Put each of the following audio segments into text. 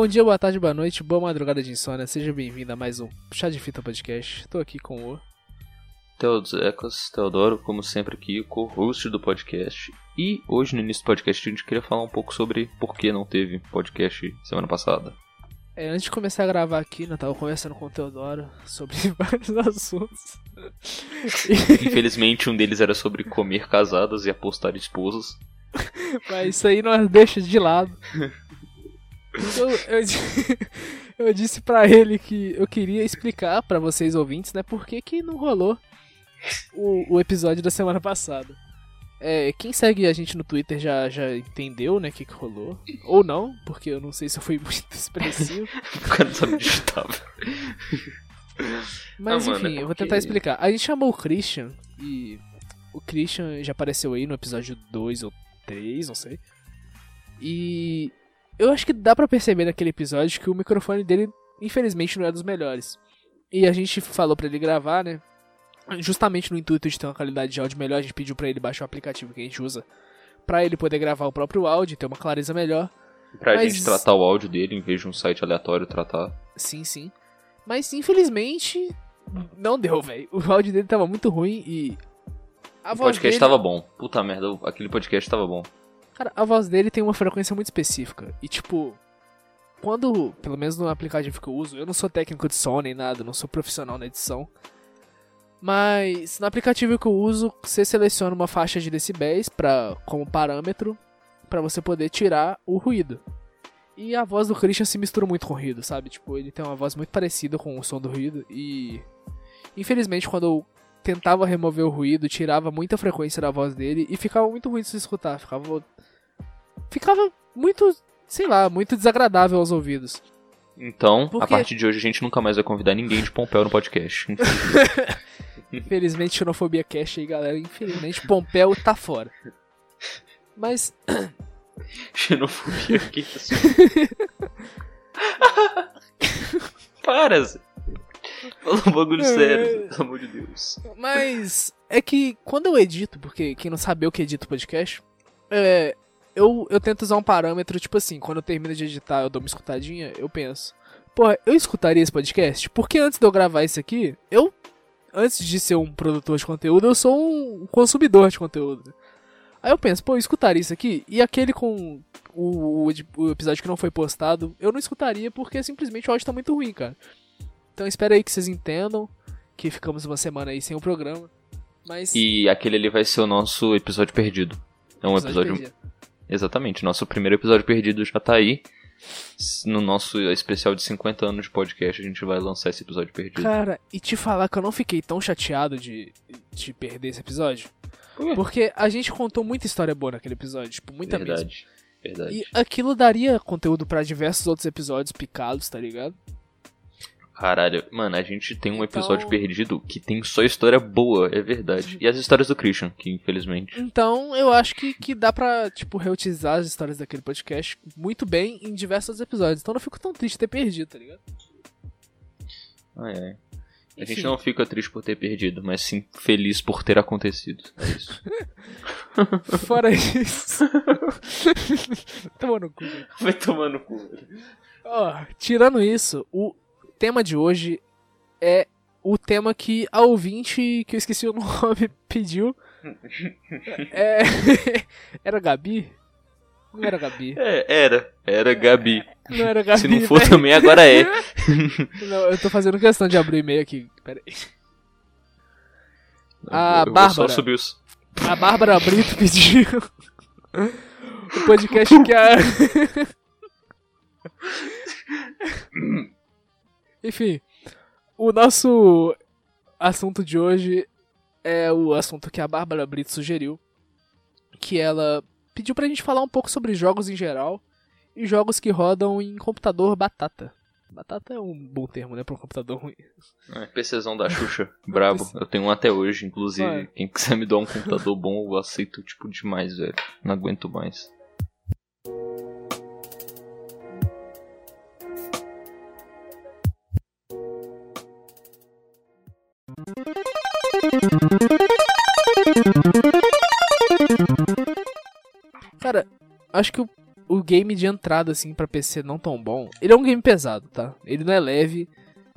Bom dia, boa tarde, boa noite, boa madrugada de insônia. Seja bem-vindo a mais um Chá de Fita Podcast. Tô aqui com o. Teodoro Teodoro, como sempre aqui, co-host do podcast. E hoje, no início do podcast, a gente queria falar um pouco sobre por que não teve podcast semana passada. É, antes de começar a gravar aqui, né, eu tava conversando com o Teodoro sobre vários assuntos. Infelizmente, um deles era sobre comer casadas e apostar esposas. Mas isso aí nós deixa de lado. Eu, eu, eu disse pra ele que eu queria explicar pra vocês ouvintes, né, por que, que não rolou o, o episódio da semana passada. É, quem segue a gente no Twitter já, já entendeu, né, o que, que rolou. Ou não, porque eu não sei se eu fui muito expressivo. o cara não digitar. Mas não, enfim, mano, é eu vou tentar explicar. A gente chamou o Christian e o Christian já apareceu aí no episódio 2 ou 3, não sei. E eu acho que dá para perceber naquele episódio que o microfone dele, infelizmente, não é dos melhores. E a gente falou para ele gravar, né? justamente no intuito de ter uma qualidade de áudio melhor, a gente pediu para ele baixar o aplicativo que a gente usa para ele poder gravar o próprio áudio, ter uma clareza melhor. Pra Mas... gente tratar o áudio dele em vez de um site aleatório tratar. Sim, sim. Mas infelizmente não deu, velho. O áudio dele tava muito ruim e a o podcast dele... tava bom. Puta merda, aquele podcast tava bom. Cara, a voz dele tem uma frequência muito específica. E tipo, quando, pelo menos no aplicativo que eu uso, eu não sou técnico de som nem nada, não sou profissional na edição. Mas no aplicativo que eu uso, você seleciona uma faixa de decibéis pra, como parâmetro para você poder tirar o ruído. E a voz do Christian se mistura muito com o ruído, sabe? Tipo, ele tem uma voz muito parecida com o som do ruído e infelizmente quando eu tentava remover o ruído, tirava muita frequência da voz dele e ficava muito ruim de se escutar, ficava ficava muito, sei lá, muito desagradável aos ouvidos. Então, Porque... a partir de hoje a gente nunca mais vai convidar ninguém de Pompeu no podcast. Infelizmente, xenofobia cash aí, galera. Infelizmente, Pompeu tá fora. Mas. xenofobia cash. Para, Zé. Fala um bagulho sério, pelo amor de Deus. Mas é que quando eu edito, porque quem não sabe eu que edito podcast, é, eu, eu tento usar um parâmetro, tipo assim, quando eu termino de editar, eu dou uma escutadinha, eu penso, porra, eu escutaria esse podcast? Porque antes de eu gravar isso aqui, eu antes de ser um produtor de conteúdo, eu sou um consumidor de conteúdo. Aí eu penso, pô, eu escutaria isso aqui, e aquele com o, o, o, episódio que não foi postado, eu não escutaria porque simplesmente o áudio tá muito ruim, cara. Então espera aí que vocês entendam que ficamos uma semana aí sem o programa. Mas... E aquele ali vai ser o nosso episódio perdido. É um episódio. episódio... Exatamente, nosso primeiro episódio perdido já tá aí no nosso especial de 50 anos de podcast, a gente vai lançar esse episódio perdido. Cara, e te falar que eu não fiquei tão chateado de, de perder esse episódio. Por Porque a gente contou muita história boa naquele episódio, tipo, muita Verdade. mesmo. Verdade. E aquilo daria conteúdo para diversos outros episódios picados, tá ligado? Caralho, mano, a gente tem um episódio então... perdido que tem só história boa, é verdade. E as histórias do Christian, que infelizmente. Então, eu acho que, que dá pra, tipo, reutilizar as histórias daquele podcast muito bem em diversos episódios. Então não fico tão triste de ter perdido, tá ligado? Ah, é. A Enfim. gente não fica triste por ter perdido, mas sim feliz por ter acontecido. É isso. Fora isso. tomando cu. Vai tomando cu. Ó, tirando isso, o tema de hoje é o tema que a ouvinte, que eu esqueci o nome, pediu. É... era Gabi? Não era Gabi. É, era. Era Gabi. Não era Gabi. Se não for também, agora é. não, eu tô fazendo questão de abrir o e-mail aqui. Pera aí. A eu Bárbara. Só subir A Bárbara Brito pediu. o podcast que a. Enfim, o nosso assunto de hoje é o assunto que a Bárbara Brito sugeriu, que ela pediu pra gente falar um pouco sobre jogos em geral e jogos que rodam em computador batata. Batata é um bom termo, né, pra um computador ruim. É, PCzão da Xuxa, brabo. Eu tenho um até hoje, inclusive. Quem quiser me dar um computador bom, eu aceito, tipo, demais, velho. Não aguento mais. Acho que o, o game de entrada, assim, pra PC não tão bom, ele é um game pesado, tá? Ele não é leve,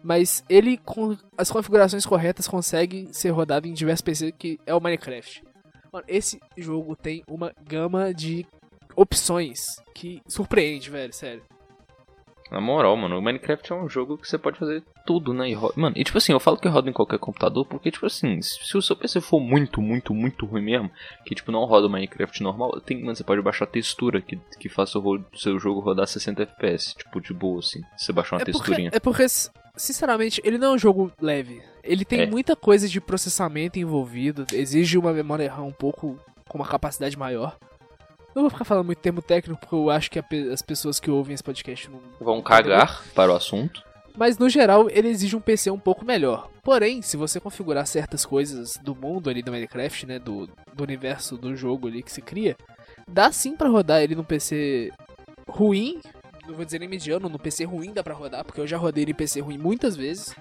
mas ele, com as configurações corretas, consegue ser rodado em diversos PCs, que é o Minecraft. Mano, esse jogo tem uma gama de opções que surpreende, velho, sério. Na moral, mano, o Minecraft é um jogo que você pode fazer tudo, né? E Mano, e tipo assim, eu falo que roda em qualquer computador porque, tipo assim, se o seu PC for muito, muito, muito ruim mesmo, que tipo não roda o Minecraft normal, tem, mano, você pode baixar textura que, que faça o seu jogo rodar 60 FPS, tipo, de boa, assim. Você baixar uma é texturinha. Porque, é porque, sinceramente, ele não é um jogo leve. Ele tem é. muita coisa de processamento envolvido, exige uma memória RAM um pouco com uma capacidade maior. Não vou ficar falando muito termo técnico, porque eu acho que as pessoas que ouvem esse podcast não. Vão cagar para o assunto. Mas no geral, ele exige um PC um pouco melhor. Porém, se você configurar certas coisas do mundo ali do Minecraft, né? Do, do universo do jogo ali que se cria, dá sim para rodar ele num PC ruim. Não vou dizer nem mediano, no PC ruim dá pra rodar, porque eu já rodei ele em PC ruim muitas vezes.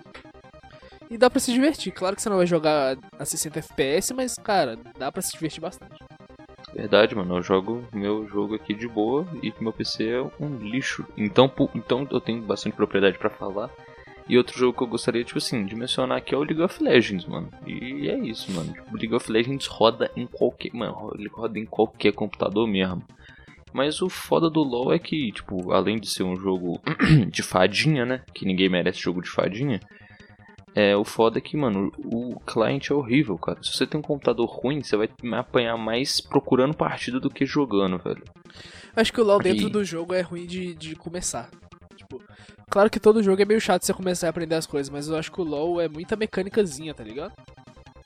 E dá pra se divertir. Claro que você não vai jogar a 60 FPS, mas, cara, dá pra se divertir bastante. Verdade, mano. Eu jogo meu jogo aqui de boa e meu PC é um lixo. Então, então eu tenho bastante propriedade para falar. E outro jogo que eu gostaria, tipo assim, de mencionar aqui é o League of Legends, mano. E é isso, mano. Tipo, League of Legends roda em qualquer. Mano, ele roda em qualquer computador mesmo. Mas o foda do LoL é que, tipo, além de ser um jogo de fadinha, né? Que ninguém merece jogo de fadinha. É, o foda é que, mano, o cliente é horrível, cara. Se você tem um computador ruim, você vai me apanhar mais procurando partida do que jogando, velho. Acho que o LoL dentro do jogo é ruim de, de começar. Tipo, claro que todo jogo é meio chato você começar a aprender as coisas, mas eu acho que o LoL é muita mecânicazinha, tá ligado?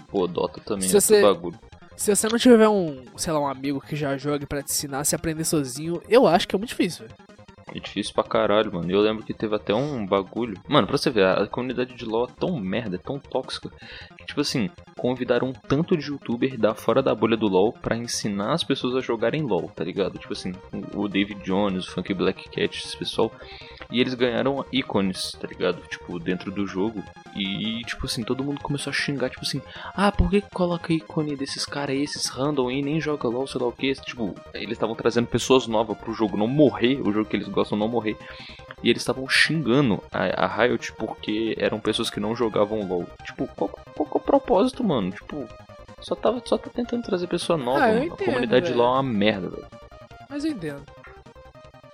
Pô, Dota também se é você, bagulho. Se você não tiver um, sei lá, um amigo que já jogue para te ensinar se aprender sozinho, eu acho que é muito difícil, velho. É difícil pra caralho, mano. Eu lembro que teve até um bagulho. Mano, pra você ver, a comunidade de LoL é tão merda, é tão tóxica. Que, tipo assim, convidaram um tanto de youtuber da fora da bolha do LoL pra ensinar as pessoas a jogarem LoL, tá ligado? Tipo assim, o David Jones, o Funky Black Cat, esse pessoal. E eles ganharam ícones, tá ligado? Tipo, dentro do jogo. E, tipo assim, todo mundo começou a xingar, tipo assim, ah, por que coloca ícone desses caras aí, esses random aí, nem joga LOL, sei lá o que. Tipo, eles estavam trazendo pessoas novas pro jogo não morrer, o jogo que eles gostam não morrer. E eles estavam xingando a, a, Riot porque eram pessoas que não jogavam LOL. Tipo, qual, qual, é o propósito, mano? Tipo, só tá, só tá tentando trazer pessoa nova. Ah, entendo, a comunidade véio. de LOL é uma merda, velho. Mas eu entendo.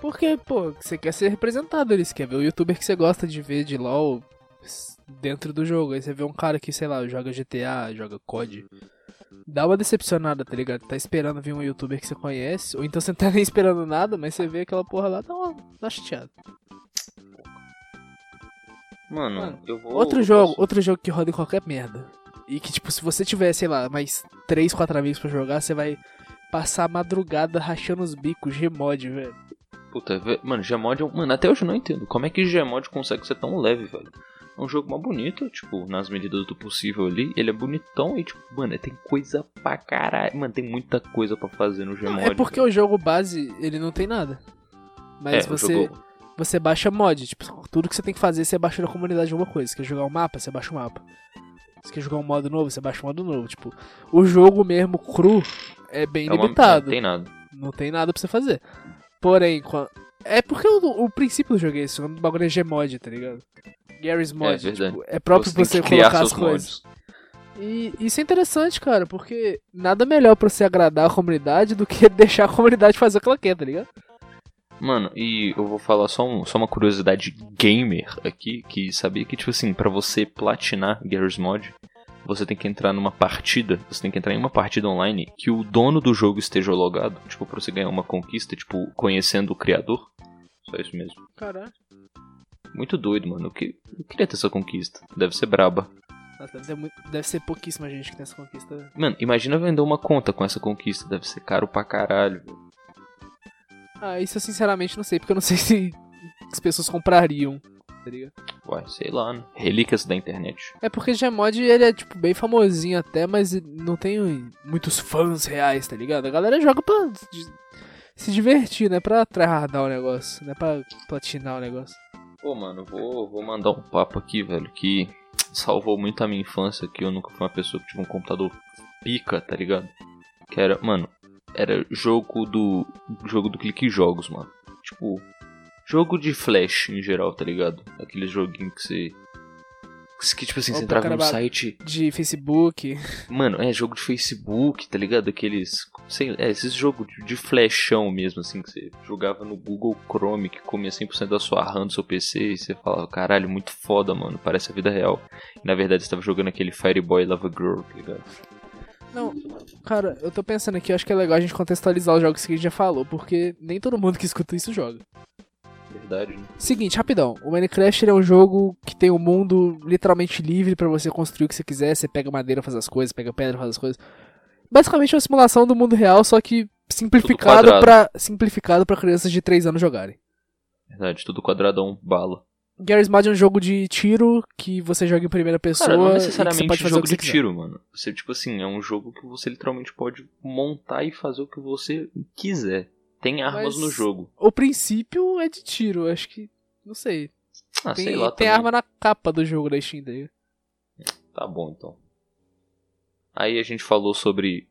Porque, pô, você quer ser representado ali, você quer ver o youtuber que você gosta de ver de LOL dentro do jogo. Aí você vê um cara que, sei lá, joga GTA, joga COD. Dá uma decepcionada, tá ligado? Tá esperando vir um youtuber que você conhece, ou então você não tá nem esperando nada, mas você vê aquela porra lá, dá uma, dá chateada. Mano, Mano, eu vou. Outro eu jogo, posso... outro jogo que roda em qualquer merda. E que, tipo, se você tiver, sei lá, mais 3, 4 amigos pra jogar, você vai passar a madrugada rachando os bicos, Gmod, velho. Puta, mano, Gmod é um... Mano, até hoje eu não entendo. Como é que Gmod consegue ser tão leve, velho? É um jogo mais bonito, tipo, nas medidas do possível ali. Ele é bonitão e, tipo, mano, tem coisa pra caralho. Mano, tem muita coisa pra fazer no Gmod. É porque o jogo base, ele não tem nada. Mas é, você. Você baixa mod, tipo, tudo que você tem que fazer, você baixa na comunidade de alguma coisa. Você quer jogar um mapa, você baixa um mapa. Você quer jogar um modo novo, você baixa um modo novo. Tipo, o jogo mesmo cru é bem é uma, limitado. Não tem nada. Não tem nada pra você fazer. Porém, é porque o, o princípio do jogo é esse, o nome do bagulho é Gmod, tá ligado? Gary's Mod. É, tipo, é próprio você, você colocar as coisas. E isso é interessante, cara, porque nada melhor pra você agradar a comunidade do que deixar a comunidade fazer o que ela quer, tá ligado? Mano, e eu vou falar só, um, só uma curiosidade gamer aqui, que sabia que, tipo assim, para você platinar Garry's Mod, você tem que entrar numa partida, você tem que entrar em uma partida online que o dono do jogo esteja logado, tipo, pra você ganhar uma conquista, tipo, conhecendo o criador. Só isso mesmo. Caralho. Muito doido, mano. Eu, que, eu queria ter essa conquista. Deve ser braba. Nossa, deve, ser muito, deve ser pouquíssima gente que tem essa conquista. Mano, imagina vender uma conta com essa conquista. Deve ser caro pra caralho. Ah, isso eu sinceramente não sei, porque eu não sei se as pessoas comprariam. Tá ligado? Ué, sei lá, né? Relíquias da internet. É porque Gmod ele é, tipo, bem famosinho até, mas não tem muitos fãs reais, tá ligado? A galera joga pra se divertir, né? Pra tryhardar o negócio, não é pra platinar o negócio. Pô, mano, vou, vou mandar um papo aqui, velho, que salvou muito a minha infância, que eu nunca fui uma pessoa que tive um computador pica, tá ligado? Que era, mano, era jogo do. jogo do clique jogos, mano. Tipo, jogo de flash em geral, tá ligado? Aqueles joguinhos que você. Que tipo assim, você entrava num site. De Facebook. Mano, é jogo de Facebook, tá ligado? Aqueles. Sei, é, esses jogos de flashão mesmo, assim, que você jogava no Google Chrome, que comia 100% da sua RAM do seu PC, e você falava, caralho, muito foda, mano, parece a vida real. E na verdade você tava jogando aquele Fireboy Lava Girl, tá ligado? Não, cara, eu tô pensando aqui, acho que é legal a gente contextualizar os jogos que a gente já falou, porque nem todo mundo que escuta isso joga. Verdade. Né? Seguinte, rapidão. O Minecraft é um jogo que tem um mundo literalmente livre para você construir o que você quiser. Você pega madeira, faz as coisas, pega pedra, faz as coisas. Basicamente é uma simulação do mundo real, só que simplificado para simplificado para crianças de 3 anos jogarem. Verdade, tudo quadradão, bala. Garry's Mod é um jogo de tiro que você joga em primeira pessoa. Cara, não necessariamente pode fazer jogo de tiro, mano. Você, tipo assim, é um jogo que você literalmente pode montar e fazer o que você quiser. Tem armas Mas no jogo. O princípio é de tiro, acho que. Não sei. Ah, tem, sei lá. Tem também. arma na capa do jogo da Steam daí. Tá bom então. Aí a gente falou sobre.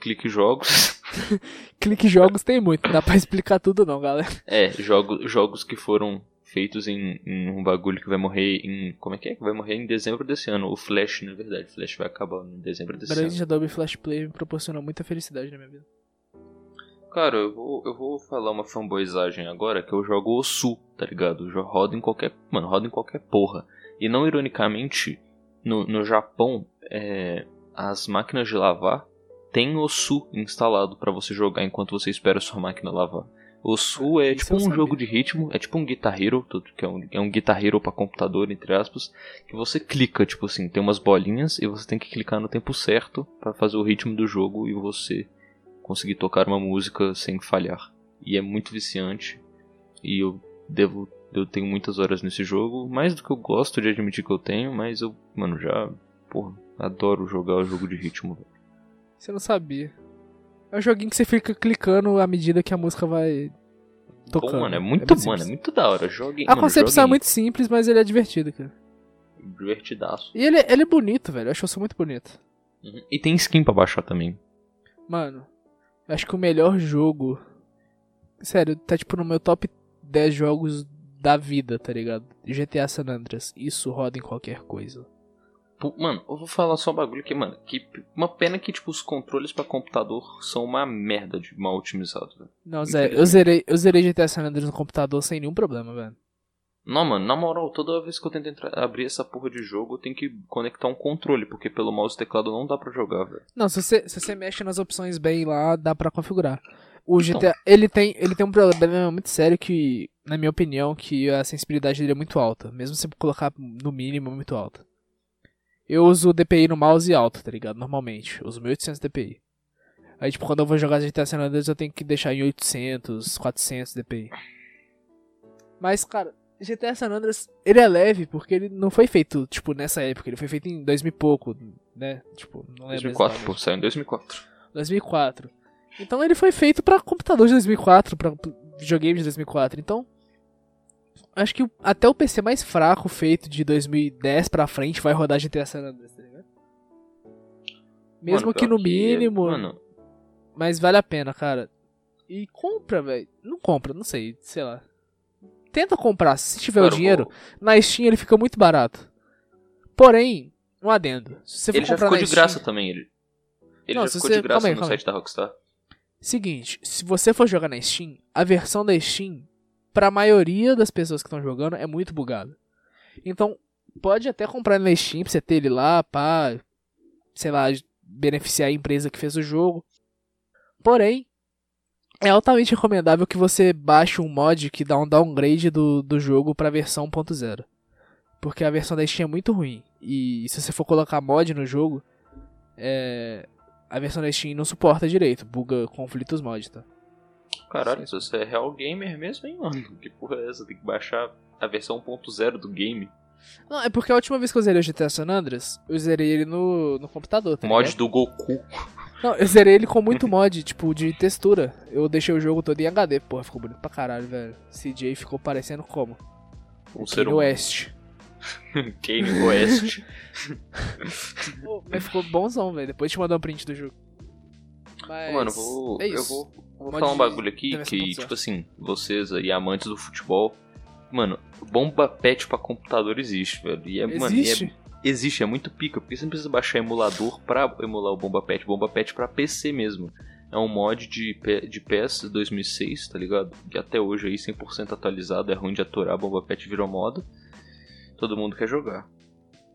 Clique jogos. Clique jogos tem muito, não dá pra explicar tudo não, galera. É, jogo, jogos que foram feitos em, em, um bagulho que vai morrer em. Como é que é? Que vai morrer em dezembro desse ano. O Flash, na verdade. O Flash vai acabar em dezembro desse Grande ano. Adobe Flash Play me proporcionou muita felicidade na minha vida. Cara, eu vou, eu vou falar uma fanboyzagem agora que eu jogo Osu, tá ligado? Eu rodo em qualquer. Mano, rodo em qualquer porra. E não ironicamente, no, no Japão, é, as máquinas de lavar tem Osu instalado para você jogar enquanto você espera a sua máquina lavar. Osu é tipo um jogo de ritmo, é tipo um Guitar Hero, que é um, é um Guitar Hero pra computador, entre aspas, que você clica, tipo assim, tem umas bolinhas e você tem que clicar no tempo certo para fazer o ritmo do jogo e você conseguir tocar uma música sem falhar. E é muito viciante. E eu devo. Eu tenho muitas horas nesse jogo. Mais do que eu gosto de admitir que eu tenho, mas eu, mano, já. Porra, adoro jogar o jogo de ritmo. Você não sabia. É um joguinho que você fica clicando à medida que a música vai tocando. Bom, mano, é muito, é mano, é muito da hora. Joguinho, a mano, concepção é muito simples, mas ele é divertido, cara. Divertidaço. E ele, ele é bonito, velho. Eu acho isso muito bonito. Uhum. E tem skin pra baixar também. Mano, Acho que o melhor jogo. Sério, tá tipo no meu top 10 jogos da vida, tá ligado? GTA San Andreas. Isso roda em qualquer coisa. Mano, eu vou falar só um bagulho que, mano, que uma pena que, tipo, os controles para computador são uma merda de mal otimizados, velho. Não, Zé, eu zerei, eu zerei GTA San Andreas no computador sem nenhum problema, velho. Não, mano, na moral, toda vez que eu tento entrar, abrir essa porra de jogo, eu tenho que conectar um controle, porque pelo mouse e teclado não dá pra jogar, velho. Não, se você, se você mexe nas opções bem lá, dá pra configurar. O então. GTA, ele tem, ele tem um problema muito sério que, na minha opinião, que a sensibilidade dele é muito alta. Mesmo se colocar no mínimo, é muito alta. Eu uso DPI no mouse alto, tá ligado? Normalmente. Eu uso 1800 DPI. Aí, tipo, quando eu vou jogar GTA San Andreas, eu tenho que deixar em 800, 400 DPI. Mas, cara, GTA San Andreas, ele é leve porque ele não foi feito, tipo, nessa época. Ele foi feito em 2000 e pouco, né? Tipo, não lembro 2004, pô, saiu em 2004. 2004. Então ele foi feito para computador de 2004, para videogame de 2004. Então, acho que até o PC mais fraco feito de 2010 pra frente vai rodar GTA San Andreas, tá ligado? Mesmo mano, que no mínimo. Mano. Mas vale a pena, cara. E compra, velho. Não compra, não sei, sei lá tenta comprar, se tiver Claro, o dinheiro. Na Steam ele fica muito barato. Porém, um adendo. Se você for Ele já ficou de graça também, ele. Ele Não, já ficou você- de graça calma aí, no calma aí. site da Rockstar. Seguinte, se você for jogar na Steam, a versão da Steam, pra maioria das pessoas que estão jogando, é muito bugada. Então, pode até comprar na Steam pra você ter ele lá, pá, sei lá, beneficiar a empresa que fez o jogo. Porém, é altamente recomendável que você baixe um mod que dá um downgrade do, do jogo pra versão 1.0. Porque a versão da Steam é muito ruim. E se você for colocar mod no jogo, é, a versão da Steam não suporta direito, buga conflitos mod, tá? Caralho, se você é real gamer mesmo, hein, mano? Que porra é essa? Tem que baixar a versão 1.0 do game. Não, é porque a última vez que eu zerei o GTA San Andreas, eu zerei ele no, no computador, tá Mod ligado? do Goku. Não, eu zerei ele com muito mod, tipo, de textura. Eu deixei o jogo todo em HD, porra, ficou bonito pra caralho, velho. CJ ficou parecendo como? Um ser no West. Kane West. Pô, mas ficou bonzão, velho. Depois te mandar um print do jogo. Mas Mano, vou, é eu vou, vou Pode falar um bagulho aqui que, tipo assim, vocês aí, amantes do futebol, mano, bomba pet pra computador existe, velho. E é, mano, e é- Existe? é muito pica, porque você não precisa baixar emulador pra emular o bomba pet, bomba pet pra PC mesmo. É um mod de, de PES 2006, tá ligado? Que até hoje aí 100% atualizado, é ruim de aturar, bomba pet virou moda. Todo mundo quer jogar.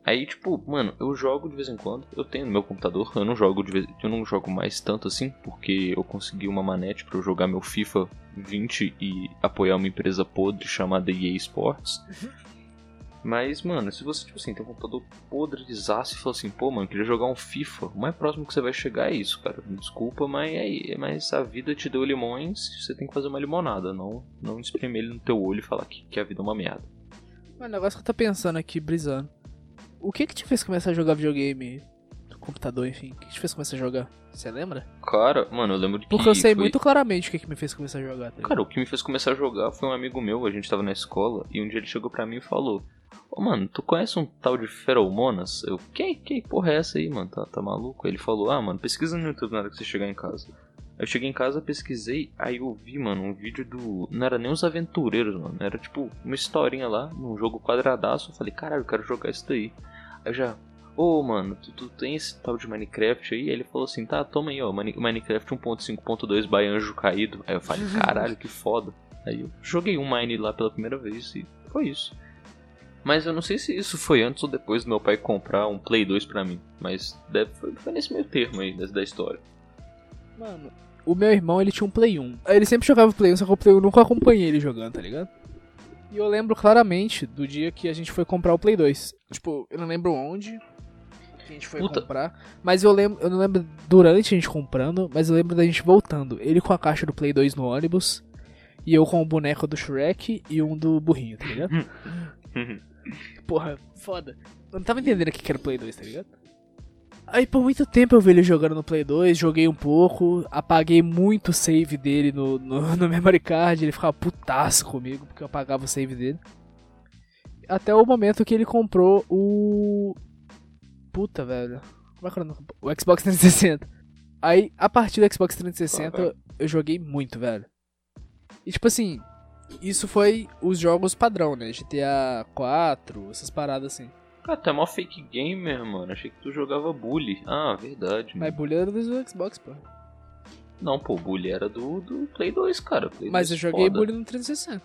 Aí, tipo, mano, eu jogo de vez em quando. Eu tenho no meu computador. Eu não jogo de vez, eu não jogo mais tanto assim, porque eu consegui uma manete pra eu jogar meu FIFA 20 e apoiar uma empresa podre chamada EA Sports. Mas, mano, se você, tipo assim, tem um computador podrezaço e fala assim, pô, mano, queria jogar um FIFA, o mais próximo que você vai chegar é isso, cara. Desculpa, mas é. Mas a vida te deu limões, você tem que fazer uma limonada, não, não espremer ele no teu olho e falar que, que a vida é uma merda. Mano, o negócio que eu tô pensando aqui, brisando. O que que te fez começar a jogar videogame? Computador, enfim. O que te fez começar a jogar? Você lembra? Cara, mano, eu lembro de que. Porque eu sei foi- muito claramente o que que me fez começar a jogar. Tá? Cara, o que me fez começar a jogar foi um amigo meu, a gente tava na escola, e um dia ele chegou pra mim e falou: Ô mano, tu conhece um tal de Feromonas? Eu, que, que porra é essa aí, mano? Tá, tá maluco? Ele falou: Ah, mano, pesquisa no YouTube na hora que você chegar em casa. Aí eu cheguei em casa, pesquisei, aí eu vi, mano, um vídeo do. Não era nem os aventureiros, mano. Era tipo uma historinha lá, num jogo quadradaço. Eu falei: Caralho, eu quero jogar isso daí. Aí eu já. Ô, mano, tu, tu tem esse tal de Minecraft aí? Ele falou assim, tá, toma aí, ó, Mine- Minecraft 1.5.2 by Anjo Caído. Aí eu falei, caralho, que foda. Aí eu joguei um Mine lá pela primeira vez e foi isso. Mas eu não sei se isso foi antes ou depois do meu pai comprar um Play 2 pra mim. Mas deve, foi, foi nesse meio termo aí, da, da história. Mano, o meu irmão, ele tinha um Play 1. Ele sempre jogava Play 1, só que o Play 1 eu nunca acompanhei ele jogando, tá ligado? E eu lembro claramente do dia que a gente foi comprar o Play 2. Tipo, eu não lembro onde que a gente foi Puta. comprar. Mas eu lembro, eu não lembro durante a gente comprando, mas eu lembro da gente voltando. Ele com a caixa do Play 2 no ônibus. E eu com o boneco do Shrek e um do burrinho, tá ligado? Porra, foda. Eu não tava entendendo o que era o Play 2, tá ligado? Aí por muito tempo eu vi ele jogando no Play 2, joguei um pouco, apaguei muito o save dele no, no, no memory card, ele ficava putaço comigo, porque eu apagava o save dele. Até o momento que ele comprou o. Puta, velho. Como é que era o Xbox 360. Aí, a partir do Xbox 360, eu joguei muito, velho. E tipo assim, isso foi os jogos padrão, né? GTA 4, essas paradas assim. Ah, tu é mó fake gamer, mano. Achei que tu jogava Bully. Ah, verdade. Mas mano. Bully era do Xbox, pô. Não, pô, Bully era do, do Play 2, cara. Play Mas eu 2 joguei foda. Bully no 360.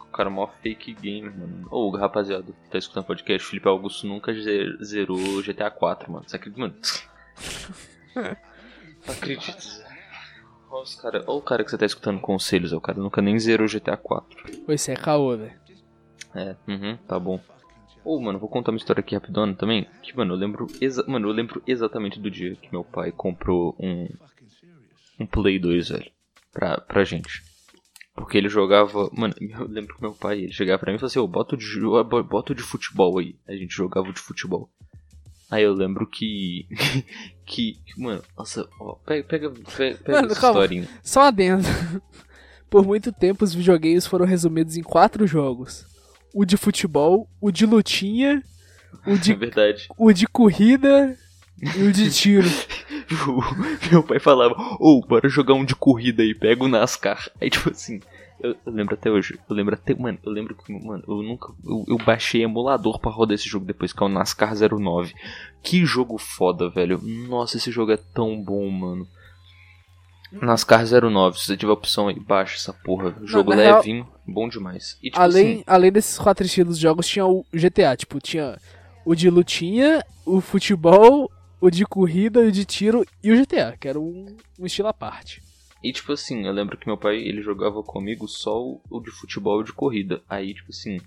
O cara é mó fake gamer, mano. Ô, rapaziada, que tá escutando podcast, Felipe Augusto nunca ze- zerou GTA 4, mano. Você acredita, mano? Não acredito. Cara, olha o cara que você tá escutando conselhos, é o cara nunca nem zerou GTA 4. Pô, isso é caô, velho. É, uhum, tá bom. Ô, mano, vou contar uma história aqui rapidona também. Que, mano, eu lembro. exa- Mano, eu lembro exatamente do dia que meu pai comprou um. Um Play 2, velho. Pra, pra gente. Porque ele jogava. Mano, eu lembro que meu pai, ele chegava pra mim e falava assim: Ô, bota o de, bota de futebol aí. A gente jogava de futebol. Aí eu lembro que. que. Mano, nossa, ó, pega, pega, pega, Mano, essa calma. historinha. Só adendo. Por muito tempo os videogames foram resumidos em quatro jogos. O de futebol, o de lutinha, o É de, verdade. o de corrida e o de tiro. Meu pai falava, ô, bora jogar um de corrida aí, pega o NASCAR. Aí, tipo assim, eu, eu lembro até hoje, eu lembro até, mano, eu lembro que, mano, eu nunca, eu, eu baixei emulador pra rodar esse jogo depois, que é o NASCAR 09. Que jogo foda, velho. Nossa, esse jogo é tão bom, mano. NASCAR 09, se você tiver opção aí, baixa essa porra. Jogo na real- levinho, bom demais. E, tipo além, assim, além desses quatro estilos de jogos, tinha o GTA. Tipo, tinha o de lutinha, o futebol, o de corrida, o de tiro e o GTA, que era um, um estilo à parte. E tipo assim, eu lembro que meu pai, ele jogava comigo só o, de futebol e de corrida. Aí, tipo assim.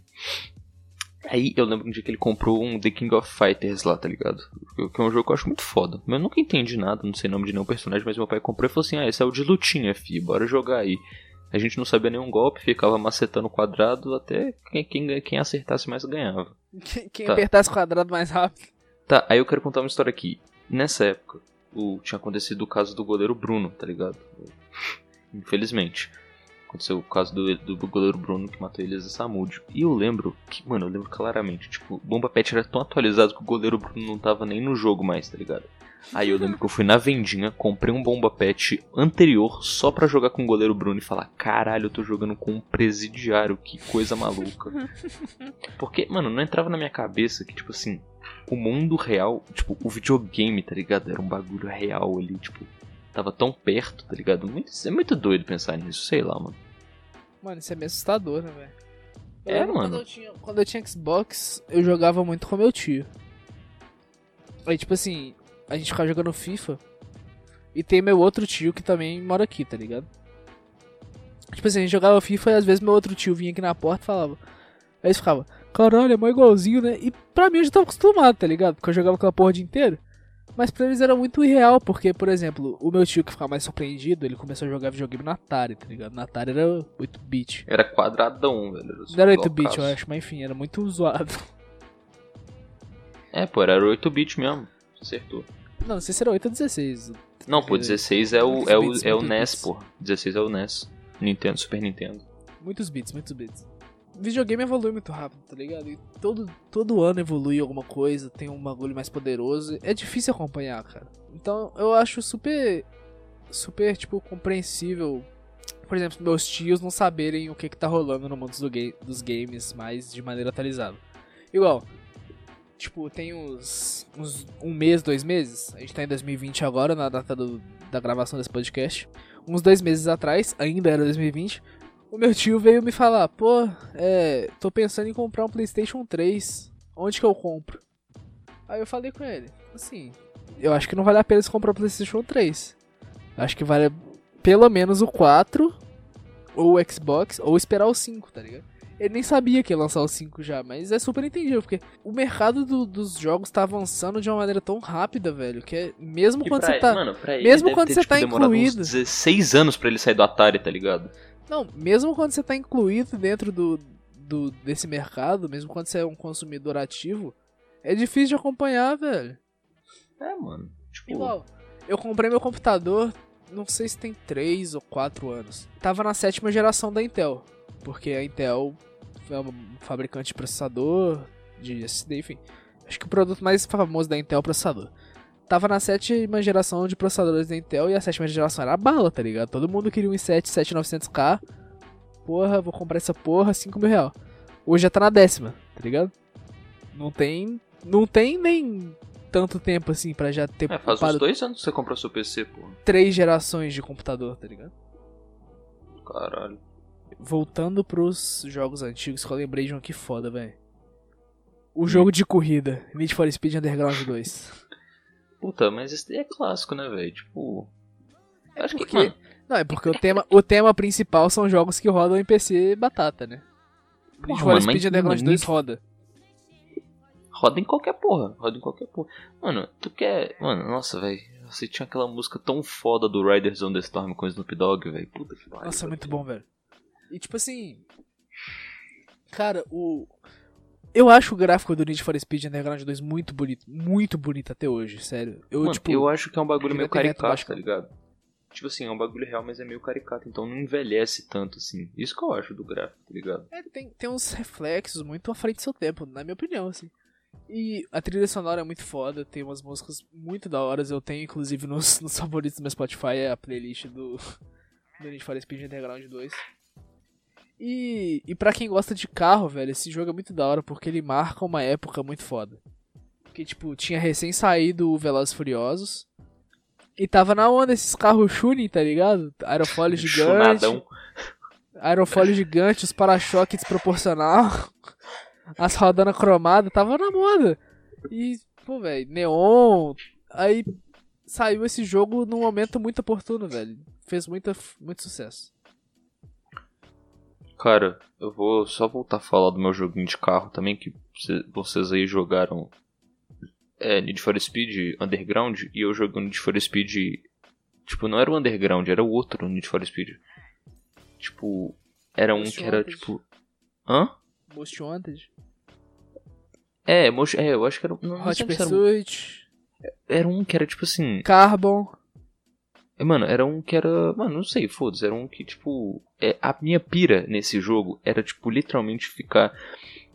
Aí eu lembro um dia que ele comprou um The King of Fighters lá, tá ligado? Que que é um jogo que eu acho muito foda. Mas eu nunca entendi nada, não sei o nome de nenhum personagem, mas meu pai comprou e falou assim: Ah, esse é o de lutinha, fi, bora jogar aí. A gente não sabia nenhum golpe, ficava macetando o quadrado até quem, quem, quem acertasse mais ganhava. Quem, quem Tá. apertasse o quadrado mais rápido. Tá, aí eu quero contar uma história aqui. Nessa época, o, tinha acontecido o caso do goleiro Bruno, tá ligado? Infelizmente. Aconteceu o caso do, do goleiro Bruno que matou Elisa Samúdio. E eu lembro que, mano, eu lembro claramente, tipo, o Bomba Pet era tão atualizado que o goleiro Bruno não tava nem no jogo mais, tá ligado? Aí eu lembro que eu fui na vendinha, comprei um bomba pet anterior só pra jogar com o goleiro Bruno e falar: caralho, eu tô jogando com um presidiário, que coisa maluca. Porque, mano, não entrava na minha cabeça que, tipo assim, o mundo real, tipo, o videogame, tá ligado? Era um bagulho real ali, tipo, tava tão perto, tá ligado? Muito, é muito doido pensar nisso, sei lá, mano. Mano, isso é meio assustador, né, velho? É, mano. Quando eu, tinha, quando eu tinha Xbox, eu jogava muito com meu tio. Aí, tipo assim, a gente ficava jogando FIFA. E tem meu outro tio que também mora aqui, tá ligado? Tipo assim, a gente jogava FIFA e às vezes meu outro tio vinha aqui na porta e falava. Aí eles ficavam, caralho, é mó igualzinho, né? E pra mim eu já tava acostumado, tá ligado? Porque eu jogava aquela porra o dia inteiro. Mas pra eles era muito irreal, porque, por exemplo, o meu tio que ficava mais surpreendido, ele começou a jogar videogame na Atari, tá ligado? Na Atari era 8-bit. Era quadradão, velho. Não era 8-bit, eu acho, mas enfim, era muito zoado. É, pô, era 8-bit mesmo. Acertou. Não, não sei se era 8 ou 16. Não, pô, 16 é o, é o, é o NES, pô. 16 é o NES. Nintendo, Super Nintendo. Muitos bits, muitos bits. Videogame evolui muito rápido, tá ligado? E todo, todo ano evolui alguma coisa, tem um bagulho mais poderoso. É difícil acompanhar, cara. Então eu acho super. Super, tipo, compreensível. Por exemplo, meus tios não saberem o que, que tá rolando no mundo do ga dos games mais de maneira atualizada. Igual, tipo, tem uns, uns, um mês, dois meses. A gente tá em 2020 agora, na data do, da gravação desse podcast. Uns dois meses atrás, ainda era 2020, o meu tio veio me falar: pô, é, tô pensando em comprar um PlayStation 3. Onde que eu compro? Aí eu falei com ele: assim, eu acho que não vale a pena você comprar o PlayStation 3. Acho que vale pelo menos o 4 ou o Xbox ou esperar o 5, tá ligado? Ele nem sabia que ia lançar o 5 já, mas é super entendível, porque o mercado do, dos jogos tá avançando de uma maneira tão rápida, velho, que é, mesmo E quando você tá. Mano, mesmo quando ter, você tipo, tá demorado uns incluído. 16 anos pra ele sair do Atari, tá ligado? Não, mesmo quando você tá incluído dentro do, do desse mercado, mesmo quando você é um consumidor ativo, é difícil de acompanhar, velho. É, mano. Tipo, Igual, eu comprei meu computador, não sei se tem 3 ou 4 anos. Tava na sétima geração da Intel, porque a Intel é um fabricante de processador, de SSD, enfim. Acho que o produto mais famoso da Intel é o processador. Tava na sétima geração de processadores da Intel e a sétima geração era bala, tá ligado? Todo mundo queria um i7 7900K. Porra, vou comprar essa porra, 5 mil real. Hoje já tá na décima, tá ligado? Não tem. Não tem nem tanto tempo assim pra já ter é, faz uns dois anos que você comprou seu PC, pô. três gerações de computador, tá ligado? Caralho. Voltando pros jogos antigos, que eu lembrei de um aqui foda, velho. O jogo de corrida, Need for Speed Underground 2. Puta, mas esse daí é clássico, né, velho? Tipo. eu acho que, porque- mano, Não, é porque o tema, o tema principal são jogos que rodam em PC batata, né? Need for Speed Underground mano, 2 Need- roda. roda em qualquer porra. Roda em qualquer porra. Mano, tu quer. Mano, nossa, velho. Você tinha aquela música tão foda do Riders on the Storm com o Snoop Dogg, velho. Puta que pariu. Nossa, é muito bom, velho. E tipo assim. Cara, o. Eu acho o gráfico do Need for Speed Underground 2 muito bonito. Muito bonito até hoje, sério. Eu, Mano, tipo. eu acho que é um bagulho meio caricato, tá ligado? Tipo assim, é um bagulho real, mas é meio caricato, então não envelhece tanto assim. Isso que eu acho do gráfico, tá ligado? É, tem, tem uns reflexos muito à frente do seu tempo, na minha opinião, assim. E a trilha sonora é muito foda, tem umas músicas muito da hora. Eu tenho, inclusive, nos, nos favoritos do meu Spotify, é a playlist do, do Need for Speed Underground 2. E, e pra quem gosta de carro, velho, esse jogo é muito da hora porque ele marca uma época muito foda. Porque, tipo, tinha recém saído o Velozes Furiosos. E tava na onda esses carros tuning, tá ligado? Aerofólio gigante. Chunadão. Aerofólio gigante, os para-choques desproporcional, as rodanas cromadas, tava na moda. E, pô, velho, neon. Aí saiu esse jogo num momento muito oportuno, velho. Fez muita, muito sucesso. Cara, eu vou só voltar a falar do meu joguinho de carro também, que cê- vocês aí jogaram é, Need for Speed Underground, e eu joguei o Need for Speed. Tipo, não era o Underground, era o outro Need for Speed. Tipo, era um Most que era Wanted. tipo. Hã? Most Wanted, É, Most- é, eu acho que era. Não, não Hot sei se era, um- Pursuit, era um que era tipo assim. Carbon. É, Mano, era um que era. Mano, não sei, foda-se. Era um que, tipo. É, a minha pira nesse jogo era, tipo, literalmente ficar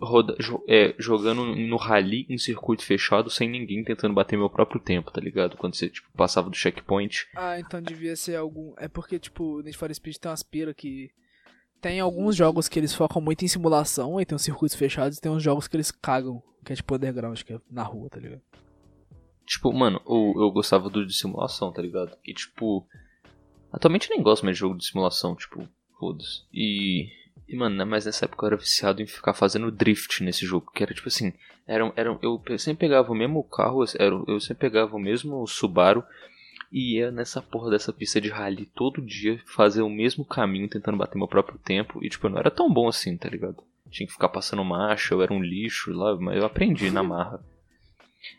roda, jo, é, jogando no rally em circuito fechado sem ninguém tentando bater meu próprio tempo, tá ligado? Quando você, tipo, passava do checkpoint. Ah, então devia ser algum. É porque, tipo, Need for Speed tem umas pira que. Tem alguns jogos que eles focam muito em simulação, e tem uns circuitos fechados, e tem uns jogos que eles cagam, que é tipo underground, que é na rua, tá ligado? Tipo, mano, eu, eu gostava do de simulação, tá ligado? E tipo. Atualmente eu nem gosto mais de jogo de simulação, tipo, foda-se. E. E, mano, né, mas nessa época eu era viciado em ficar fazendo drift nesse jogo. Que era tipo assim. Era, era, eu sempre pegava o mesmo carro, era, eu sempre pegava o mesmo Subaru e ia nessa porra dessa pista de rally todo dia fazer o mesmo caminho tentando bater meu próprio tempo. E tipo, não era tão bom assim, tá ligado? Tinha que ficar passando marcha, eu era um lixo lá, mas eu aprendi na marra.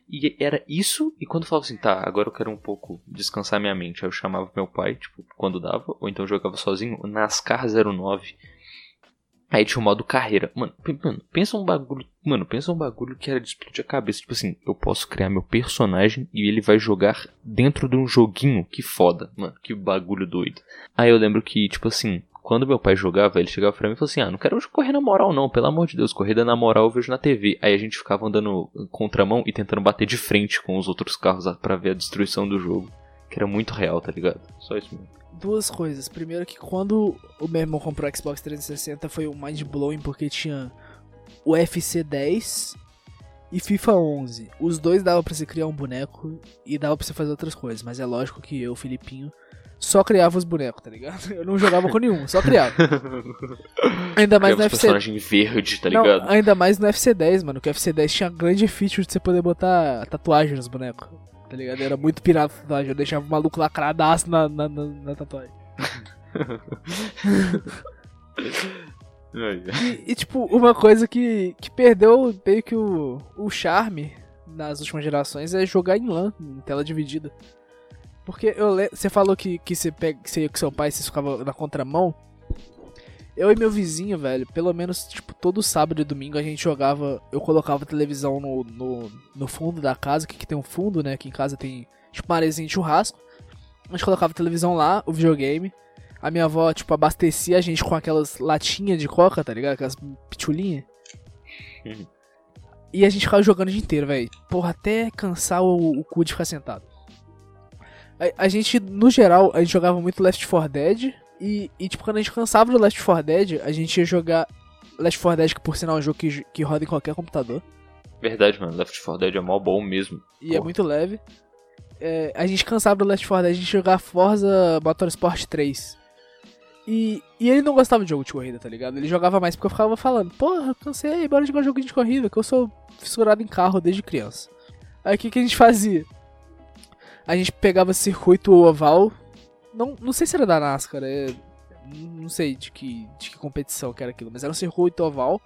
E era isso, e quando eu falava assim, tá, agora eu quero um pouco descansar minha mente, aí eu chamava meu pai, tipo, quando dava, ou então jogava sozinho, NASCAR 09. Aí tinha o modo carreira. Mano, mano, pensa um bagulho. Mano, pensa um bagulho que era de explodir a cabeça. Tipo assim, eu posso criar meu personagem e ele vai jogar dentro de um joguinho. Que foda, mano. Que bagulho doido. Aí eu lembro que, tipo assim, quando meu pai jogava, ele chegava pra mim e falou assim: Ah, não quero correr na moral, não, pelo amor de Deus, corrida na moral eu vejo na TV. Aí a gente ficava andando contramão e tentando bater de frente com os outros carros para ver a destruição do jogo. Que era muito real, tá ligado? Só isso mesmo. Duas coisas. Primeiro que quando o meu irmão comprou o Xbox 360 foi um mind blowing porque tinha o FC 10 e FIFA 11. Os dois dava para você criar um boneco e dava para você fazer outras coisas, mas é lógico que eu, Filipinho, só criava os bonecos, tá ligado? Eu não jogava com nenhum, só criava. Ainda mais no FC. personagem verde, tá ligado? Não, ainda mais no FC10, mano. Que o FC10 tinha grande feature de você poder botar tatuagem nos bonecos. Tá ligado? Era muito pirata a tatuagem. Eu deixava o maluco lacradaço na, na, na, na tatuagem. e, e, tipo, uma coisa que, que perdeu meio que o, o charme nas últimas gerações é jogar em LAN, em tela dividida. Porque eu você falou que, que você pega, que você, que seu pai você ficava na contramão. Eu e meu vizinho, velho, pelo menos, tipo, todo sábado e domingo a gente jogava. Eu colocava a televisão no, no, no fundo da casa, que, que tem um fundo, né? Aqui em casa tem, tipo, uma arezinha de churrasco. A gente colocava a televisão lá, o videogame. A minha avó, tipo, abastecia a gente com aquelas latinhas de coca, tá ligado? Aquelas pitulinhas. Uhum. E a gente ficava jogando o dia inteiro, velho. Porra, até cansar o, o cu de ficar sentado. A, a, gente, no geral, a gente jogava muito Left 4 Dead. E, e, tipo, quando a gente cansava do Left 4 Dead, a gente ia jogar Left 4 Dead, que por sinal é um jogo que, que roda em qualquer computador. Verdade, mano. Left 4 Dead é mó bom mesmo. E é Porra. é muito leve. É, a gente cansava do Left 4 Dead, a gente jogava Forza Motorsport 3. E, e ele não gostava de jogo de corrida, tá ligado? Ele jogava mais porque eu ficava falando, porra, cansei, bora jogar jogo de corrida, que eu sou fissurado em carro desde criança. Aí o que, que a gente fazia? A gente pegava circuito oval. Não, não sei se era da NASCAR, é, não sei de que, de que competição que era aquilo, mas era um circuito oval.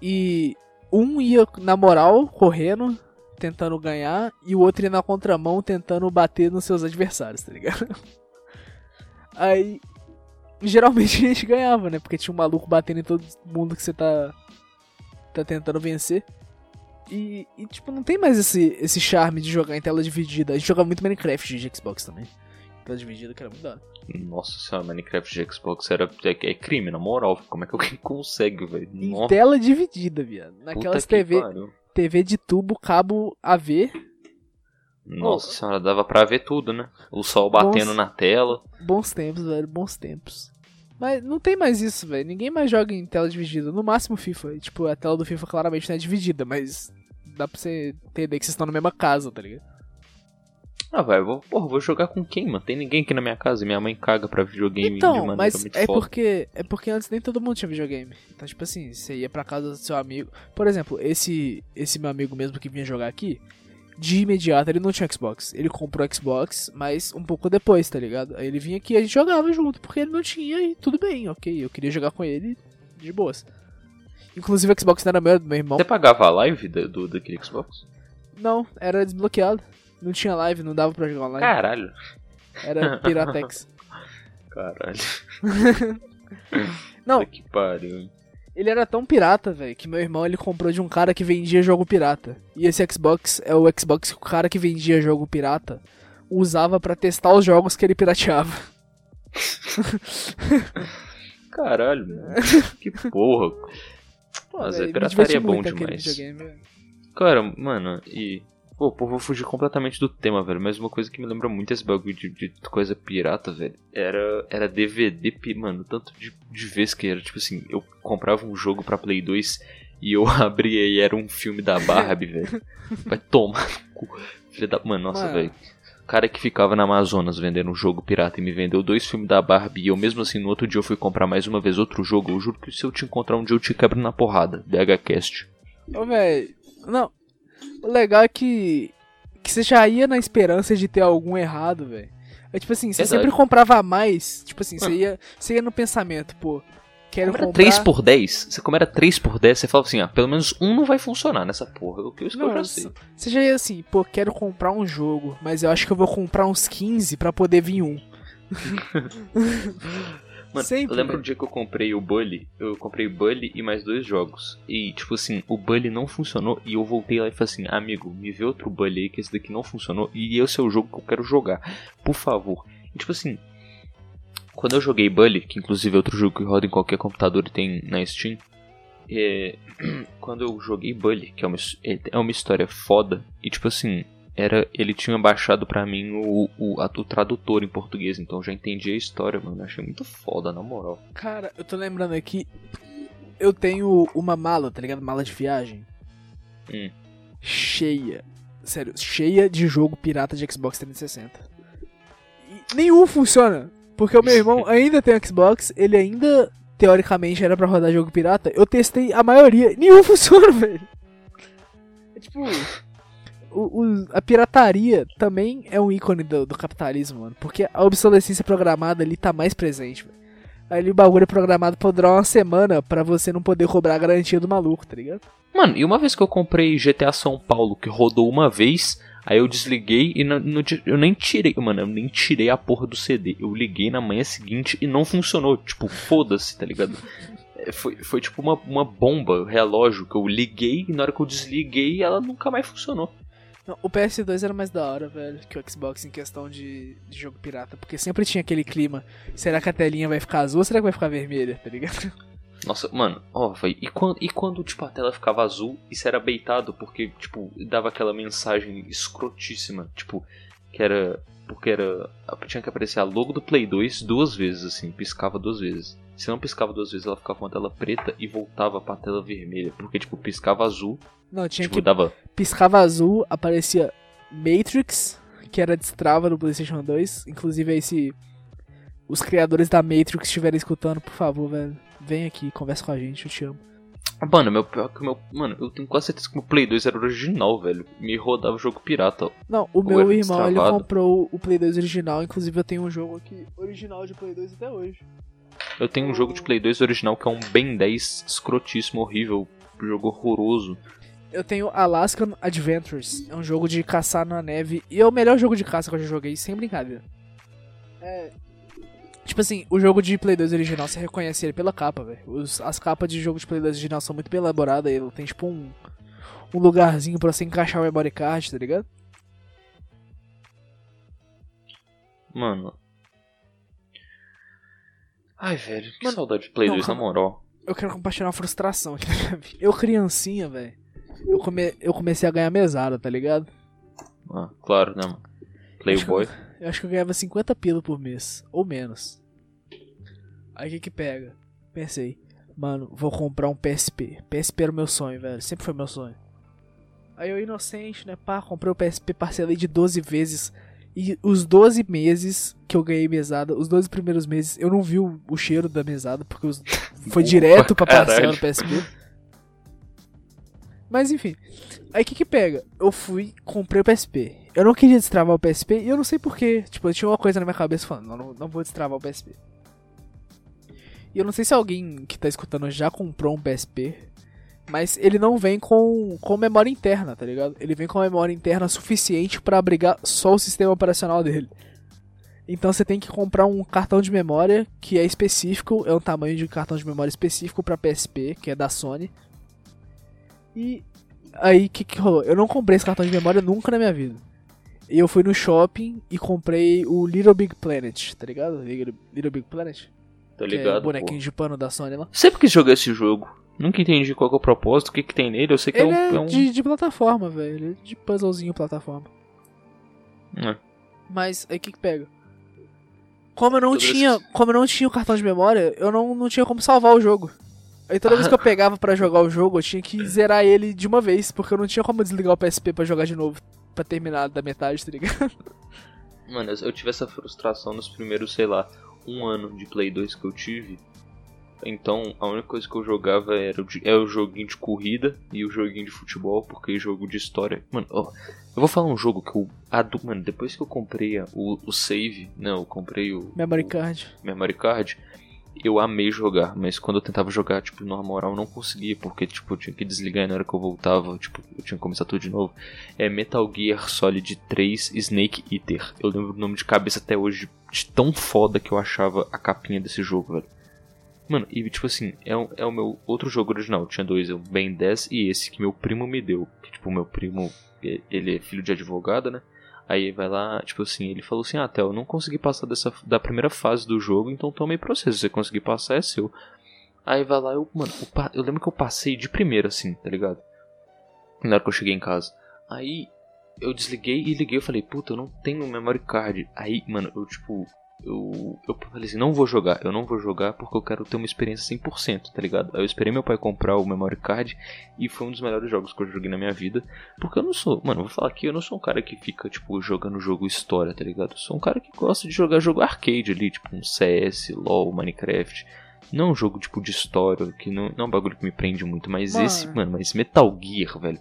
E um ia na moral, correndo, tentando ganhar, e o outro ia na contramão, tentando bater nos seus adversários, tá ligado? Aí, geralmente a gente ganhava, né? Porque tinha um maluco batendo em todo mundo que você tá, tá tentando vencer. E, e, tipo, não tem mais esse, esse charme de jogar em tela dividida. A gente jogava muito Minecraft de Xbox também. Tela dividida, que era muito da hora. Nossa senhora, Minecraft de Xbox era, é, é crime, na moral. Como é que alguém consegue, velho? Em tela dividida, viado. Naquelas TV, TV de tubo, cabo AV. Nossa oh, senhora, dava pra ver tudo, né? O sol batendo bons, na tela. Bons tempos, velho, bons tempos. Mas não tem mais isso, velho. Ninguém mais joga em tela dividida. No máximo FIFA. Tipo, a tela do FIFA claramente não é dividida, mas dá pra você entender que vocês estão na mesma casa, tá ligado? Ah, vai, vou, porra, vou jogar com quem, mano? Tem ninguém aqui na minha casa e minha mãe caga pra videogame então, de maneira mas muito é foda. porque é porque antes nem todo mundo tinha videogame. Então, tipo assim, você ia pra casa do seu amigo. Por exemplo, esse esse meu amigo mesmo que vinha jogar aqui, de imediato ele não tinha Xbox. Ele comprou Xbox, mas um pouco depois, tá ligado? Aí ele vinha aqui e a gente jogava junto, porque ele não tinha e tudo bem, ok. Eu queria jogar com ele de boas. Inclusive o Xbox não era meu, do meu irmão. Você pagava a live do, do, daquele Xbox? Não, era desbloqueado. Não tinha live, não dava pra jogar online. Caralho. Era Piratex. Caralho. não. Que pariu. Ele era tão pirata, velho, que meu irmão ele comprou de um cara que vendia jogo pirata. E esse Xbox é o Xbox que o cara que vendia jogo pirata usava para testar os jogos que ele pirateava. Caralho, mano. Que porra. Mas véio, pirataria é bom demais. Cara, mano, e. Pô, pô, vou fugir completamente do tema, velho. Mas uma coisa que me lembra muito esse bagulho de, de coisa pirata, velho. Era, era DVD, mano. Tanto de, de vez que era, tipo assim, eu comprava um jogo pra Play 2 e eu abria e era um filme da Barbie, velho. Vai tomar. Filha da. Mano, nossa, Mano. velho. O cara que ficava na Amazonas vendendo um jogo pirata e me vendeu dois filmes da Barbie e eu mesmo assim no outro dia eu fui comprar mais uma vez outro jogo, eu juro que se eu te encontrar um dia eu te quebro na porrada. BHCast. Ô, velho. Não. O legal é que. Que você já ia na esperança de ter algum errado, velho. É tipo assim, você Verdade. sempre comprava mais. Tipo assim, você Mano. ia, você ia no pensamento, pô. Quero Como era comprar. 3 por 10, você como era 3 por 10, você falava assim, ah, pelo menos um não vai funcionar nessa porra. O que eu já sei. Você já ia assim, pô, quero comprar um jogo, mas eu acho que eu vou comprar uns 15 pra poder vir um. Mano, Sempre, eu lembro um dia que eu comprei o Bully, eu comprei o Bully e mais dois jogos. E, tipo assim, o Bully não funcionou e eu voltei lá e falei assim, amigo, me vê outro Bully aí que esse daqui não funcionou e esse é o jogo que eu quero jogar, por favor. E, tipo assim, quando eu joguei Bully, que inclusive é outro jogo que roda em qualquer computador e tem na Steam, é, quando eu joguei Bully, que é uma, his- é uma história foda, e tipo assim, era ele tinha baixado pra mim o, o, a- o tradutor em português, então eu já entendi a história, mano. Achei muito foda, na moral. Cara, eu tô lembrando aqui. Eu tenho uma mala, tá ligado? Mala de viagem. Hum. Cheia. Sério, cheia de jogo pirata de Xbox 360. E nenhum funciona. Porque o meu irmão ainda tem Xbox, ele ainda, teoricamente, era pra rodar jogo pirata. Eu testei a maioria, nenhum funciona, velho. É tipo. O- o- a pirataria também é um ícone do, do capitalismo, mano. Porque a obsolescência programada ali tá mais presente. Aí o bagulho é programado pra durar uma semana pra você não poder cobrar a garantia do maluco, tá ligado? Mano, e uma vez que eu comprei GTA São Paulo, que rodou uma vez, aí eu desliguei e no dia- eu nem tirei, mano, eu nem tirei a porra do CD. Eu liguei na manhã seguinte e não funcionou. Tipo, foda-se, tá ligado? É, Foi, foi tipo uma, uma bomba, relógio, que eu liguei e na hora que eu desliguei ela nunca mais funcionou. Não, o PS2 era mais da hora, velho, que o Xbox em questão de, de jogo pirata. Porque sempre tinha aquele clima. Será que a telinha vai ficar azul ou será que vai ficar vermelha, tá ligado? Nossa, mano, ó, e quando, e quando, tipo, a tela ficava azul, isso era beitado, porque, tipo, dava aquela mensagem escrotíssima, tipo, que era, porque era, tinha que aparecer a logo do Play 2 duas vezes, assim, piscava duas vezes. Se não piscava duas vezes, ela ficava com a tela preta e voltava pra tela vermelha, porque, tipo, piscava azul, Não, tinha tipo, que dava, piscava azul, aparecia Matrix, que era destrava no PlayStation 2. Inclusive, aí se os criadores da Matrix estiverem escutando, por favor, velho, vem aqui, conversa com a gente, eu te amo. Mano, meu pior que o meu. Mano, eu tenho quase certeza que o meu Play 2 era original, velho. Me rodava jogo pirata. Não, o meu irmão, ele comprou o Play 2 original, inclusive eu tenho um jogo aqui original de Play 2 até hoje. Eu tenho um jogo de Play 2 original que é um Ben 10 escrotíssimo, horrível, jogo horroroso. Eu tenho Alaskan Adventures, é um jogo de caçar na neve, e é o melhor jogo de caça que eu já joguei, sem brincadeira. É. Tipo assim, o jogo de Play 2 original, você reconhece ele pela capa, velho. As capas de jogo de Play 2 original são muito bem elaboradas, ele tem tipo um, um lugarzinho pra você encaixar o memory card, tá ligado? Mano. Ai, velho, que Mano, saudade de Play não, 2, na moral. Eu quero compartilhar uma frustração aqui na minha vida. Eu, criancinha, velho, eu, come... eu comecei a ganhar mesada, tá ligado? Ah, claro, né, mano? Playboy. Eu acho que eu ganhava 50 pila por mês, ou menos. Aí o que que pega? Pensei, mano, vou comprar um PSP. PSP era o meu sonho, velho, sempre foi meu sonho. Aí eu inocente, né, pá, comprei o PSP, parcelei de 12 vezes. E os 12 meses que eu ganhei mesada, os 12 primeiros meses, eu não vi o, o cheiro da mesada, porque os- foi Boa direto pra parcela do PSP. Mas enfim, aí o que que pega? Eu fui, comprei o PSP. Eu não queria destravar o PSP e eu não sei porquê. Tipo, eu tinha uma coisa na minha cabeça falando, não, não, vou destravar o PSP. E eu não sei se alguém que tá escutando já comprou um PSP, mas ele não vem com, com memória interna, tá ligado? Ele vem com memória interna suficiente pra abrigar só o sistema operacional dele. Então você tem que comprar um cartão de memória que é específico, é um tamanho de cartão de memória específico pra PSP, que é da Sony. E aí o que, que rolou? Eu não comprei esse cartão de memória nunca na minha vida. E eu fui no shopping e comprei o Little Big Planet, tá ligado? Little Big Planet? Tá é ligado? o bonequinho pô. de pano da Sony lá. Sempre quis jogar esse jogo. Nunca entendi qual é o propósito, o que, que tem nele. Eu sei que ele é um. É um... De, de plataforma, velho. Ele é de puzzlezinho plataforma. É. Mas aí o que, que pega? Como eu não tinha. Como eu não tinha o cartão de memória, eu não, não tinha como salvar o jogo. Aí toda vez que eu pegava para jogar o jogo, eu tinha que zerar ele de uma vez, porque eu não tinha como desligar o PSP para jogar de novo, para terminar da metade, tá ligado? Mano, eu tive essa frustração nos primeiros, sei lá, um ano de Play 2 que eu tive. Então a única coisa que eu jogava era o, era o joguinho de corrida e o joguinho de futebol, porque jogo de história. Mano, ó, eu vou falar um jogo que eu. Adu, mano, depois que eu comprei o, o save, não, eu comprei o. Memory o, card. Memory card. Eu amei jogar, mas quando eu tentava jogar, tipo, na moral, eu não conseguia, porque, tipo, eu tinha que desligar e na hora que eu voltava, tipo, eu tinha que começar tudo de novo. É Metal Gear Solid 3 Snake Eater. Eu lembro o nome de cabeça até hoje, de tão foda que eu achava a capinha desse jogo, velho. Mano, e tipo assim, é, é o meu outro jogo original. Tinha dois, o Ben 10 e esse que meu primo me deu. Tipo, meu primo, ele é filho de advogado, né? Aí vai lá, tipo assim, ele falou assim: Ah, Theo, eu não consegui passar dessa, da primeira fase do jogo, então tomei processo. Se você conseguir passar, é seu. Aí vai lá, eu, mano, eu, eu lembro que eu passei de primeira, assim, tá ligado? Na hora que eu cheguei em casa. Aí eu desliguei e liguei, eu falei, puta, eu não tenho memory card. Aí, mano, eu tipo, eu, eu falei assim, não vou jogar, eu não vou jogar porque eu quero ter uma experiência 100%, tá ligado? Aí eu esperei meu pai comprar o memory card e foi um dos melhores jogos que eu joguei na minha vida, porque eu não sou, mano, vou falar aqui, eu não sou um cara que fica, tipo, jogando jogo história, tá ligado? Eu sou um cara que gosta de jogar jogo arcade ali, tipo um CS, LoL, Minecraft. Não um jogo, tipo, de história, que não, não é um bagulho que me prende muito, mas mano. esse, mano, mas Metal Gear, velho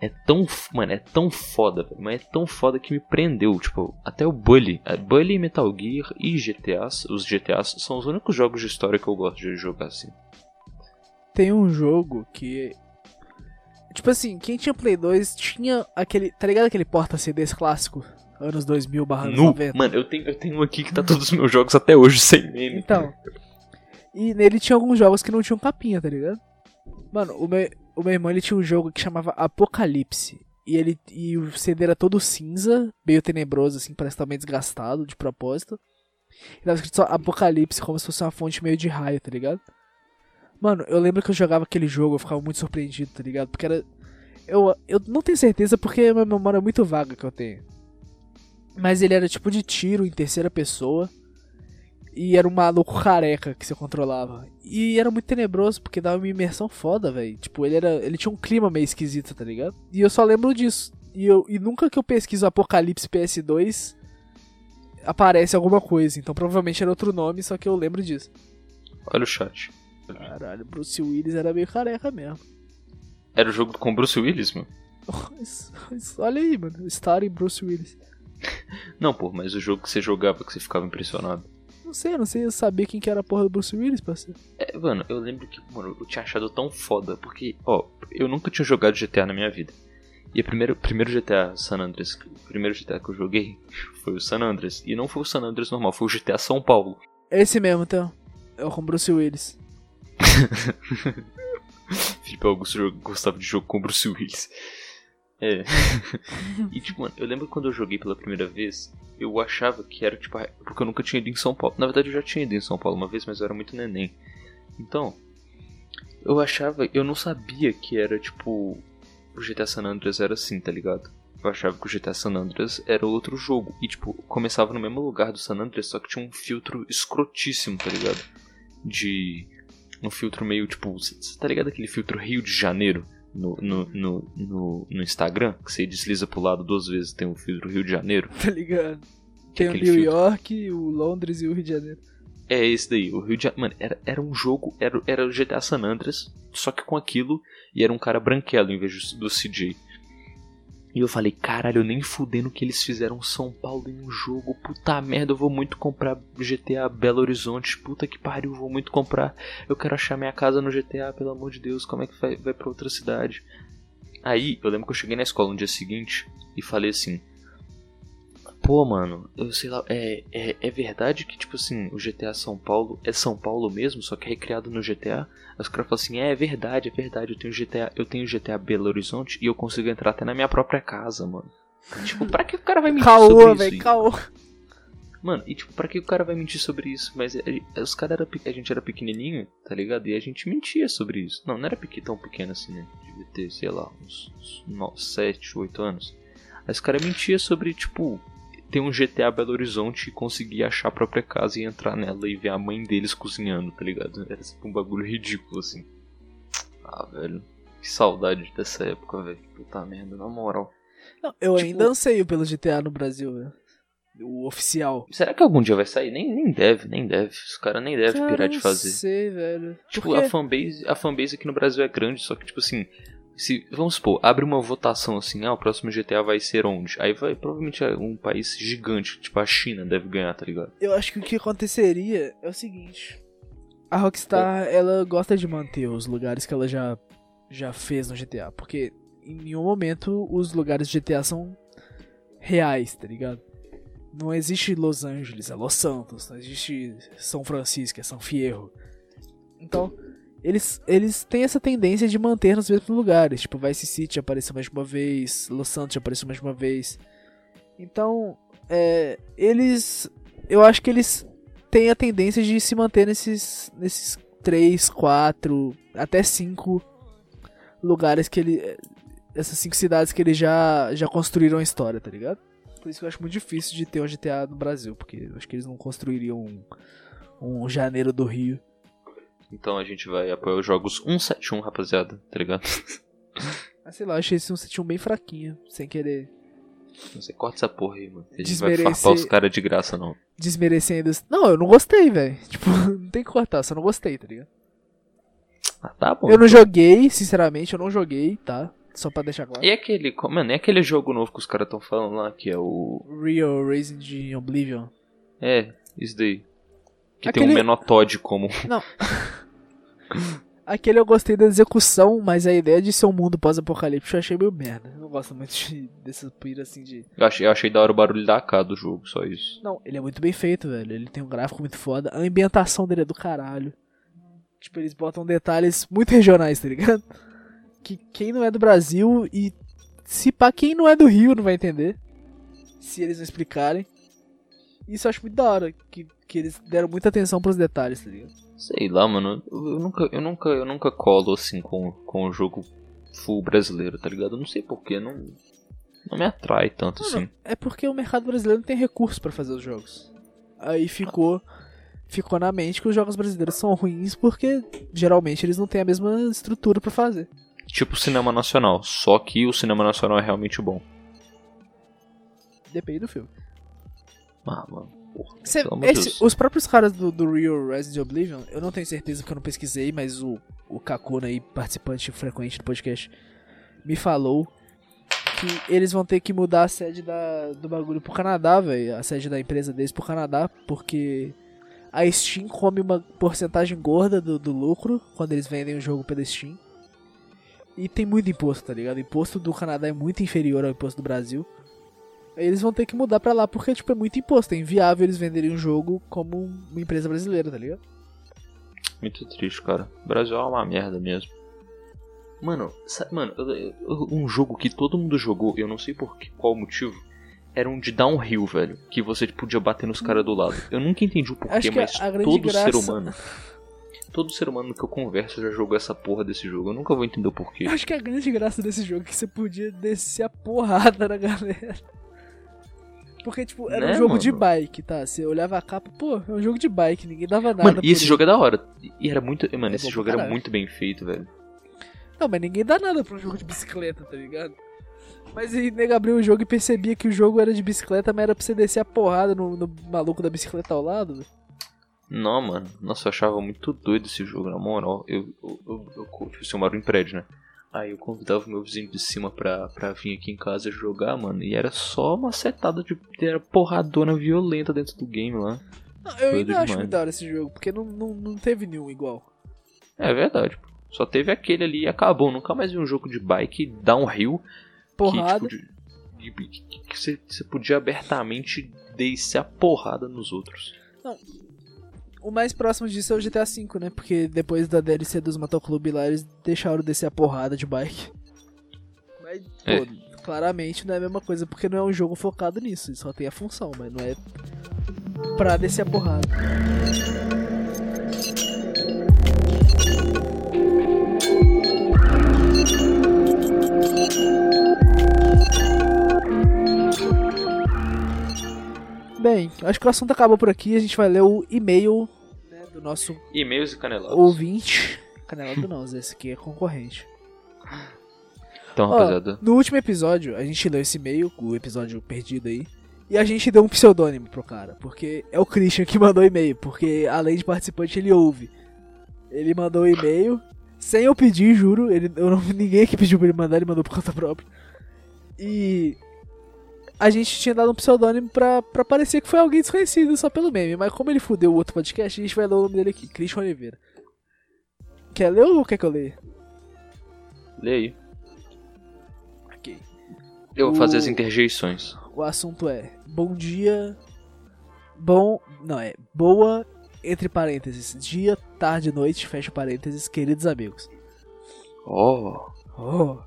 é tão, mano, é tão foda, mas é tão foda que me prendeu, tipo, até o Bully, é, Bully, Metal Gear e GTAs, os GTAs são os únicos jogos de história que eu gosto de jogar assim. Tem um jogo que tipo assim, quem tinha Play 2 tinha aquele, tá ligado aquele porta CDs clássico? Anos 2000 barra 90. Mano, eu tenho, eu tenho um aqui que tá todos os meus jogos até hoje sem meme. Então. E nele tinha alguns jogos que não tinham capinha, tá ligado? Mano, o meu, o meu irmão ele tinha um jogo que chamava Apocalipse. E ele e o CD era todo cinza, meio tenebroso, assim, parece estar meio desgastado de propósito. E tava escrito só Apocalipse, como se fosse uma fonte meio de raio, tá ligado? Mano, eu lembro que eu jogava aquele jogo, eu ficava muito surpreendido, tá ligado? Porque era. Eu, eu não tenho certeza porque a memória é muito vaga que eu tenho. Mas ele era tipo de tiro em terceira pessoa. E era um maluco careca que você controlava. E era muito tenebroso, porque dava uma imersão foda, velho. Tipo, ele era. Ele tinha um clima meio esquisito, tá ligado? E eu só lembro disso. E, eu, e nunca que eu pesquiso Apocalipse PS2 aparece alguma coisa. Então provavelmente era outro nome, só que eu lembro disso. Olha o chat. Caralho, Bruce Willis era meio careca mesmo. Era o jogo com Bruce Willis, mano? Olha aí, mano. Starring Bruce Willis. Não, pô, mas o jogo que você jogava que você ficava impressionado. Não sei, não sei sabia quem que era a porra do Bruce Willis, parceiro. É, mano, eu lembro que, mano, eu tinha achado tão foda, porque, ó, eu nunca tinha jogado GTA na minha vida. E o primeiro, primeiro GTA San Andreas, o primeiro GTA que eu joguei foi o San Andreas. E não foi o San Andreas normal, foi o GTA São Paulo. Esse mesmo, então. É o com Bruce Willis. Felipe Augusto gostava de jogo com Bruce Willis. É. e tipo, mano, eu lembro quando eu joguei pela primeira vez, eu achava que era tipo. Porque eu nunca tinha ido em São Paulo. Na verdade, eu já tinha ido em São Paulo uma vez, mas eu era muito neném. Então, eu achava. Eu não sabia que era tipo. O GTA San Andreas era assim, tá ligado? Eu achava que o GTA San Andreas era outro jogo. E tipo, começava no mesmo lugar do San Andreas, só que tinha um filtro escrotíssimo, tá ligado? De. Um filtro meio tipo. Tá ligado aquele filtro Rio de Janeiro? No, no, no, no, no Instagram, que você desliza pro lado duas vezes, tem o filtro Rio de Janeiro. Tá ligado? Tem o New filtro. York, o Londres e o Rio de Janeiro. É esse daí, o Rio de Janeiro. Mano, era, era um jogo, era, era o GTA San Andreas, só que com aquilo, e era um cara branquelo em vez do CJ. E eu falei, caralho, nem fudendo que eles fizeram São Paulo em um jogo. Puta merda, eu vou muito comprar GTA Belo Horizonte. Puta que pariu, eu vou muito comprar. Eu quero achar minha casa no GTA, pelo amor de Deus. Como é que vai, vai pra outra cidade? Aí, eu lembro que eu cheguei na escola no dia seguinte e falei assim: Pô, mano, eu sei lá, é, é, é verdade que, tipo assim, o GTA São Paulo é São Paulo mesmo, só que é recriado no GTA? Os caras falam assim, é, é verdade, é verdade, eu tenho GTA, eu tenho GTA Belo Horizonte e eu consigo entrar até na minha própria casa, mano. tipo, pra que o cara vai me Caô, velho, caô. Mano, e tipo, pra que o cara vai mentir sobre isso? Mas é, é, os caras era a gente era pequenininho, tá ligado? E a gente mentia sobre isso. Não, não era tão pequeno assim, né? Devia ter, sei lá, uns, uns 7, 8 anos. Aí os caras mentiam sobre, tipo, ter um GTA Belo Horizonte e conseguir achar a própria casa e entrar nela e ver a mãe deles cozinhando, tá ligado? Era tipo um bagulho ridículo, assim. Ah, velho. Que saudade dessa época, velho. Puta merda, na moral. Não, eu tipo... ainda anseio pelo GTA no Brasil, velho o oficial. Será que algum dia vai sair? Nem, nem deve, nem deve. Os caras nem devem pirar de fazer. Não sei, velho. Tipo, a fanbase, a fanbase aqui no Brasil é grande, só que, tipo assim, se, vamos supor, abre uma votação assim, ah, o próximo GTA vai ser onde? Aí vai, provavelmente é um país gigante, tipo a China deve ganhar, tá ligado? Eu acho que o que aconteceria é o seguinte. A Rockstar, é. ela gosta de manter os lugares que ela já, já fez no GTA, porque em nenhum momento os lugares de GTA são reais, tá ligado? não existe Los Angeles, é Los Santos, não existe São Francisco, é São Fierro. Então, eles, eles têm essa tendência de manter nos mesmos lugares. Tipo, Vice City apareceu mais uma vez, Los Santos apareceu mais uma vez. Então, é, eles. Eu acho que eles têm a tendência de se manter nesses, nesses 3, 4, até 5 lugares que ele. Essas cinco cidades que eles já, já construíram a história, tá ligado? Por isso que eu acho muito difícil de ter um GTA no Brasil, porque eu acho que eles não construiriam um, um Janeiro do Rio. Então a gente vai apoiar os jogos 171, rapaziada, tá ligado? Ah, sei lá, achei esse 171 bem fraquinho, sem querer. Sei, corta essa porra aí, mano. A gente vai farpar os caras de graça, não. Desmerecendo. Não, eu não gostei, velho. Tipo, não tem que cortar, só não gostei, tá ligado? Ah, tá bom. Eu não então. joguei, sinceramente, eu não joguei, tá? Só pra deixar claro. E aquele. Mano, é aquele jogo novo que os caras estão falando lá, que é o. Real Racing de Oblivion. É, isso daí. Que aquele... tem um menor Todd como. Não. Aquele eu gostei da execução, mas a ideia de ser um mundo pós-apocalíptico eu achei meio merda. Eu não gosto muito de, dessa pira assim de. Eu achei, eu achei da hora o barulho da AK do jogo, só isso. Não, ele é muito bem feito, velho. Ele tem um gráfico muito foda. A ambientação dele é do caralho. Tipo, eles botam detalhes muito regionais, tá ligado? que quem não é do Brasil e se pá, quem não é do Rio não vai entender. Se eles não explicarem. Isso eu acho muito da hora, que, que eles deram muita atenção pros detalhes, tá ligado? Sei lá, mano. Eu nunca, eu nunca, eu nunca colo assim com, com o jogo full brasileiro, tá ligado? Eu não sei porquê, não, não me atrai tanto Mano, assim. É porque o mercado brasileiro não tem recurso para fazer os jogos. Aí ficou ficou na mente que os jogos brasileiros são ruins porque geralmente eles não têm a mesma estrutura para fazer tipo cinema nacional, só que o cinema nacional é realmente bom. Depende do filme. Ah, mano. Porra, Cê, esse, os próprios caras do, do Real Resident Oblivion, eu não tenho certeza porque eu não pesquisei, mas o, o Kakuna aí, participante frequente do podcast, me falou que eles vão ter que mudar a sede da, do bagulho pro Canadá, velho. A sede da empresa deles pro Canadá, porque a Steam come uma porcentagem gorda do, do lucro quando eles vendem o jogo pela Steam. E tem muito imposto, tá ligado? O imposto do Canadá é muito inferior ao imposto do Brasil. Eles vão ter que mudar pra lá porque, tipo, é muito imposto. É inviável eles venderem um jogo como uma empresa brasileira, tá ligado? Muito triste, cara. O Brasil é uma merda mesmo. Mano, sabe, mano, um jogo que todo mundo jogou, eu não sei por que, qual motivo, era um de downhill, velho. Que você podia bater nos caras do lado. Eu nunca entendi o porquê, mas todo graça... ser humano. Todo ser humano que eu converso já jogou essa porra desse jogo. Eu nunca vou entender o porquê. Acho que a grande graça desse jogo é que você podia descer a porrada na galera. Porque, tipo, era né, um jogo mano? de bike, tá? Você olhava a capa, pô, é um jogo de bike, ninguém dava nada. Mano, e esse ele. jogo é da hora. E era muito. Mano, é esse jogo era muito bem feito, velho. Não, mas ninguém dá nada pra um jogo de bicicleta, tá ligado? Mas aí nego abriu o jogo e percebia que o jogo era de bicicleta, mas era pra você descer a porrada no, no maluco da bicicleta ao lado, velho. Não, mano. Nossa, eu achava muito doido esse jogo, na moral. Eu, eu, eu, eu tipo assim, eu moro em prédio, né? Aí eu convidava o meu vizinho de cima pra, pra vir aqui em casa jogar, mano. E era só uma setada de. Era porradona violenta dentro do game lá. Não, eu ainda acho muito da hora esse jogo, porque não, não, não teve nenhum igual. É verdade. Só teve aquele ali e acabou. Nunca mais vi um jogo de bike downhill. Porrada. Que, tipo, de, que você, você podia abertamente descer a porrada nos outros. Não, o mais próximo disso é o GTA V, né? Porque depois da DLC dos Motoclube lá, eles deixaram descer a porrada de bike. Mas, é. pô, claramente não é a mesma coisa, porque não é um jogo focado nisso. Só tem a função, mas não é pra descer a porrada. Bem, acho que o assunto acabou por aqui. A gente vai ler o e-mail do nosso E-mails e canelados. ouvinte. Canelado não, esse aqui é concorrente. Então, Ó, rapaziada. no último episódio, a gente leu esse e-mail, o episódio perdido aí. E a gente deu um pseudônimo pro cara, porque é o Christian que mandou o e-mail, porque além de participante ele ouve. Ele mandou o e-mail, sem eu pedir, juro, ele, eu não, ninguém aqui pediu pra ele mandar, ele mandou por conta própria. E a gente tinha dado um pseudônimo pra, pra parecer que foi alguém desconhecido só pelo meme, mas como ele fudeu o outro podcast, a gente vai ler o nome dele aqui, Christian Oliveira. Quer ler ou quer que eu leia? Lê aí. Ok. Eu vou fazer O- as interjeições. O assunto é bom dia. Bom. Não, é boa, entre parênteses, dia, tarde, noite, fecha parênteses, queridos amigos. Oh, Oh.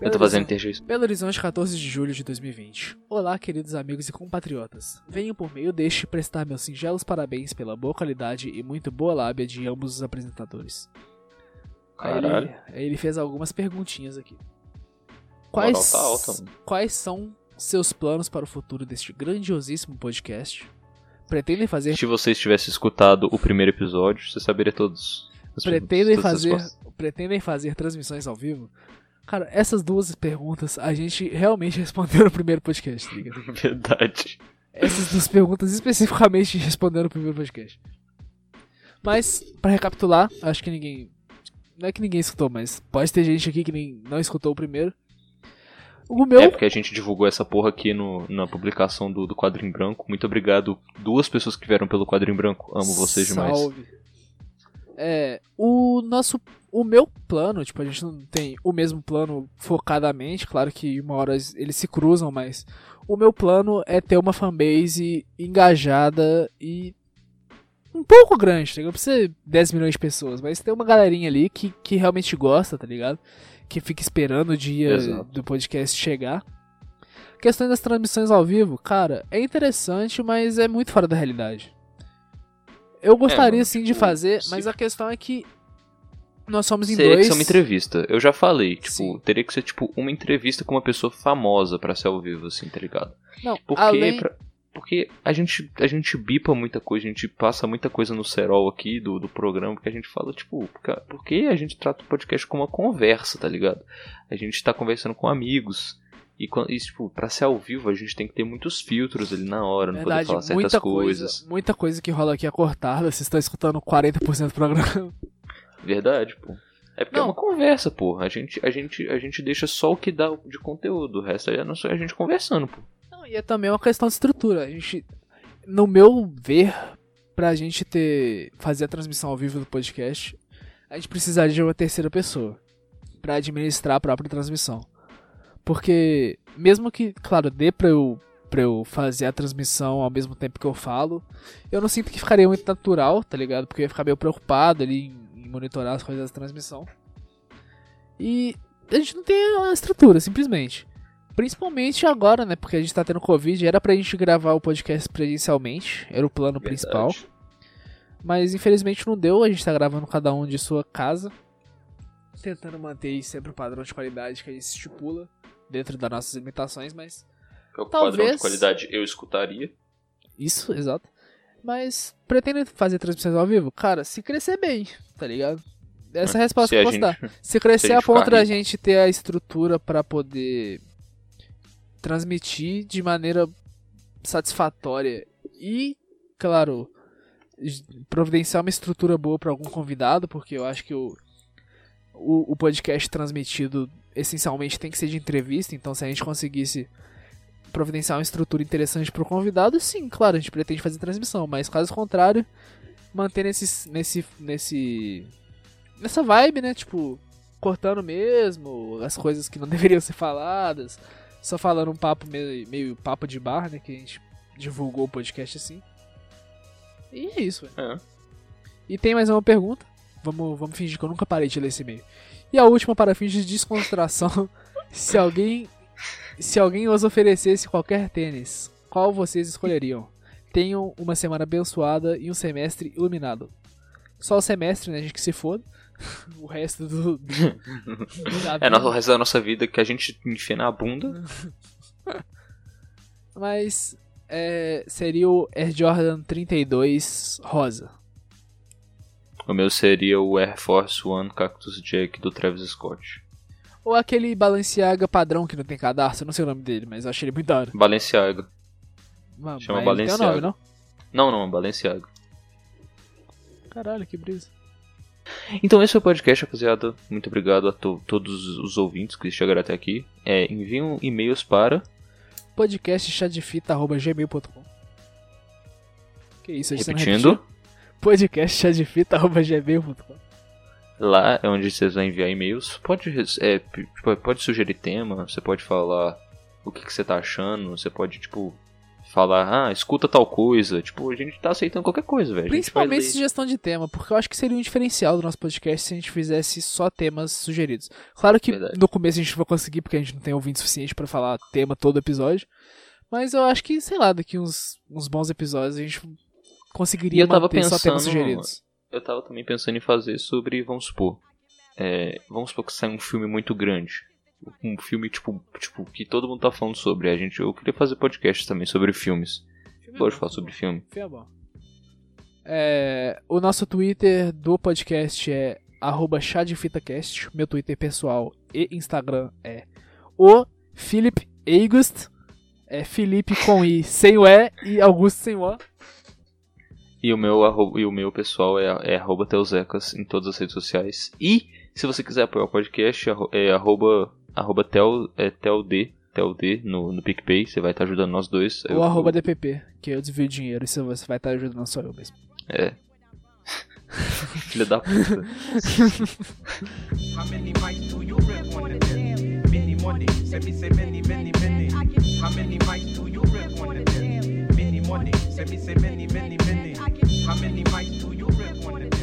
Eu tô fazendo interjeições. Belo Horizonte, 14 de julho de 2020. Olá, queridos amigos e compatriotas. Venho por meio deste prestar meus singelos parabéns pela boa qualidade e muito boa lábia de ambos os apresentadores. Aí ele, Caralho. aí ele fez algumas perguntinhas aqui. Quais, tá alta, quais são seus planos para o futuro deste grandiosíssimo podcast? Pretendem fazer Se você tivesse escutado o primeiro episódio, você saberia todos. pretendem fazer pretendem fazer transmissões ao vivo? Cara, essas duas perguntas a gente realmente respondeu no primeiro podcast, tá ligado? Verdade. Essas duas perguntas especificamente respondendo no primeiro podcast. Mas, pra recapitular, acho que ninguém. Não é que ninguém escutou, mas pode ter gente aqui que nem, não escutou o primeiro. O meu. É porque a gente divulgou essa porra aqui no, na publicação do, do quadro em branco. Muito obrigado, duas pessoas que vieram pelo quadro em branco. Amo vocês demais. Salve. É, o nosso. O meu plano, tipo, a gente não tem o mesmo plano focadamente, claro que uma hora eles se cruzam, mas o meu plano é ter uma fanbase engajada e um pouco grande, tá ligado? Não precisa ser 10 milhões de pessoas, mas ter uma galerinha ali que, que realmente gosta, tá ligado? Que fica esperando o dia Exato. do podcast chegar. Questão das transmissões ao vivo, cara, é interessante, mas é muito fora da realidade. Eu gostaria mano, sim de tipo, fazer, mas a questão é que nós somos em Teria dois. que ser uma entrevista. Eu já falei, tipo, Sim. teria que ser tipo uma entrevista com uma pessoa famosa pra ser ao vivo, assim, tá ligado? Não, Porque, além... pra- porque a gente a gente bipa muita coisa, a gente passa muita coisa no cerol aqui do, do programa, porque a gente fala, tipo, ca- por que a gente trata o podcast como uma conversa, tá ligado? A gente tá conversando com amigos. E, e, tipo, pra ser ao vivo, a gente tem que ter muitos filtros ali na hora, não Verdade, poder falar certas muita coisas. coisa, muita coisa que rola aqui é cortada. Vocês estão escutando 40% do programa. Verdade, pô. É porque Não. é uma conversa, pô. A gente, a, gente, a gente deixa só o que dá de conteúdo. O resto aí é só a gente conversando, pô. Não, e é também uma questão de estrutura. A gente, no meu ver, pra gente ter fazer a transmissão ao vivo do podcast, a gente precisaria de uma terceira pessoa pra administrar a própria transmissão. Porque mesmo que, claro, dê pra eu para eu fazer a transmissão ao mesmo tempo que eu falo, eu não sinto que ficaria muito natural, tá ligado? Porque eu ia ficar meio preocupado ali monitorar as coisas da transmissão. E a gente não tem a estrutura, simplesmente. Principalmente agora, né? Porque a gente tá tendo Covid. Era pra gente gravar o podcast presencialmente. Era o plano principal. Verdade. Mas infelizmente não deu. A gente tá gravando cada um de sua casa. Tentando manter sempre o padrão de qualidade que a gente estipula. Dentro das nossas limitações, mas. Que é o padrão Talvez- de qualidade eu escutaria. Isso, exato. Mas pretende fazer transmissões ao vivo? Cara, se crescer bem, tá ligado? Essa é a resposta Se que eu posso dar. Se crescer se a a ponto da gente ter a estrutura pra poder transmitir de maneira satisfatória e, claro, providenciar uma estrutura boa pra algum convidado, porque eu acho que o, o, o podcast transmitido essencialmente tem que ser de entrevista, então se a gente conseguisse providenciar uma estrutura interessante pro convidado, sim, claro, a gente pretende fazer transmissão, mas caso contrário, manter nesse nesse nesse nessa vibe, né, tipo, cortando mesmo as coisas que não deveriam ser faladas, só falando um papo meio, meio papo de bar, né, que a gente divulgou o podcast assim. E é isso, velho. É. E tem mais uma pergunta. Vamos, vamos fingir que eu nunca parei de ler esse e-mail. E a última para fins de descontração. se alguém se alguém os oferecesse qualquer tênis, qual vocês escolheriam? tenham uma semana abençoada e um semestre iluminado. Só o semestre, né, gente que se foda. o resto do. do é, o resto da nossa vida que a gente enfia na bunda. Mas é, seria o Air Jordan 32 rosa. O meu seria o Air Force One Cactus Jack do Travis Scott. Ou aquele Balenciaga padrão que não tem eu não sei o nome dele, mas eu achei ele muito da hora. Balenciaga. Mas, Chama mas Balenciaga. Nome, não? Não, não, Balenciaga. Caralho, que brisa. Então esse foi o podcast, rapaziada. Muito obrigado a to todos os ouvintes que chegaram até aqui. É, enviam e-mails para podcastchadefita.gmail.com Que isso, Repetindo. podcastchadefita.gmail.com Lá é onde vocês vão enviar e-mails. Pode, é, pode sugerir tema, você pode falar o que, que você tá achando, você pode, tipo, falar, ah, escuta tal coisa. Tipo, a gente tá aceitando qualquer coisa, velho. Principalmente sugestão de tema, porque eu acho que seria um diferencial do nosso podcast se a gente fizesse só temas sugeridos. Claro que Verdade. no começo a gente vai conseguir, porque a gente não tem ouvinte suficiente para falar tema todo episódio. Mas eu acho que, sei lá, daqui uns, uns bons episódios a gente conseguiria eu tava pensando, só temas sugeridos. Eu tava também pensando em fazer sobre, vamos supor, é, vamos supor que sai um filme muito grande um filme tipo, tipo que todo mundo tá falando sobre. A gente, eu queria fazer podcast também sobre filmes. Filme Gosto de falar sobre filme. Filme é bom. É, o nosso Twitter do podcast é arroba chadefitacast. Meu Twitter pessoal e Instagram é o Philip August. É Felipe com I sem o E e Augusto sem o A. E o meu, e o meu pessoal é, é arroba Teuzecas em todas as redes sociais. E se você quiser apoiar o podcast, é arroba arroba tel, é, teld, teld no, no PicPay, você vai estar tá ajudando nós dois. Ou eu, arroba DPP, que eu desvio dinheiro e você vai estar tá ajudando só eu mesmo. É. Filha da puta. How many mics do you rip on the day? Many money, send me say many, many, many. How many mics do you rip on the day? Many money, send me say many, many, many. How many mics do you rip on the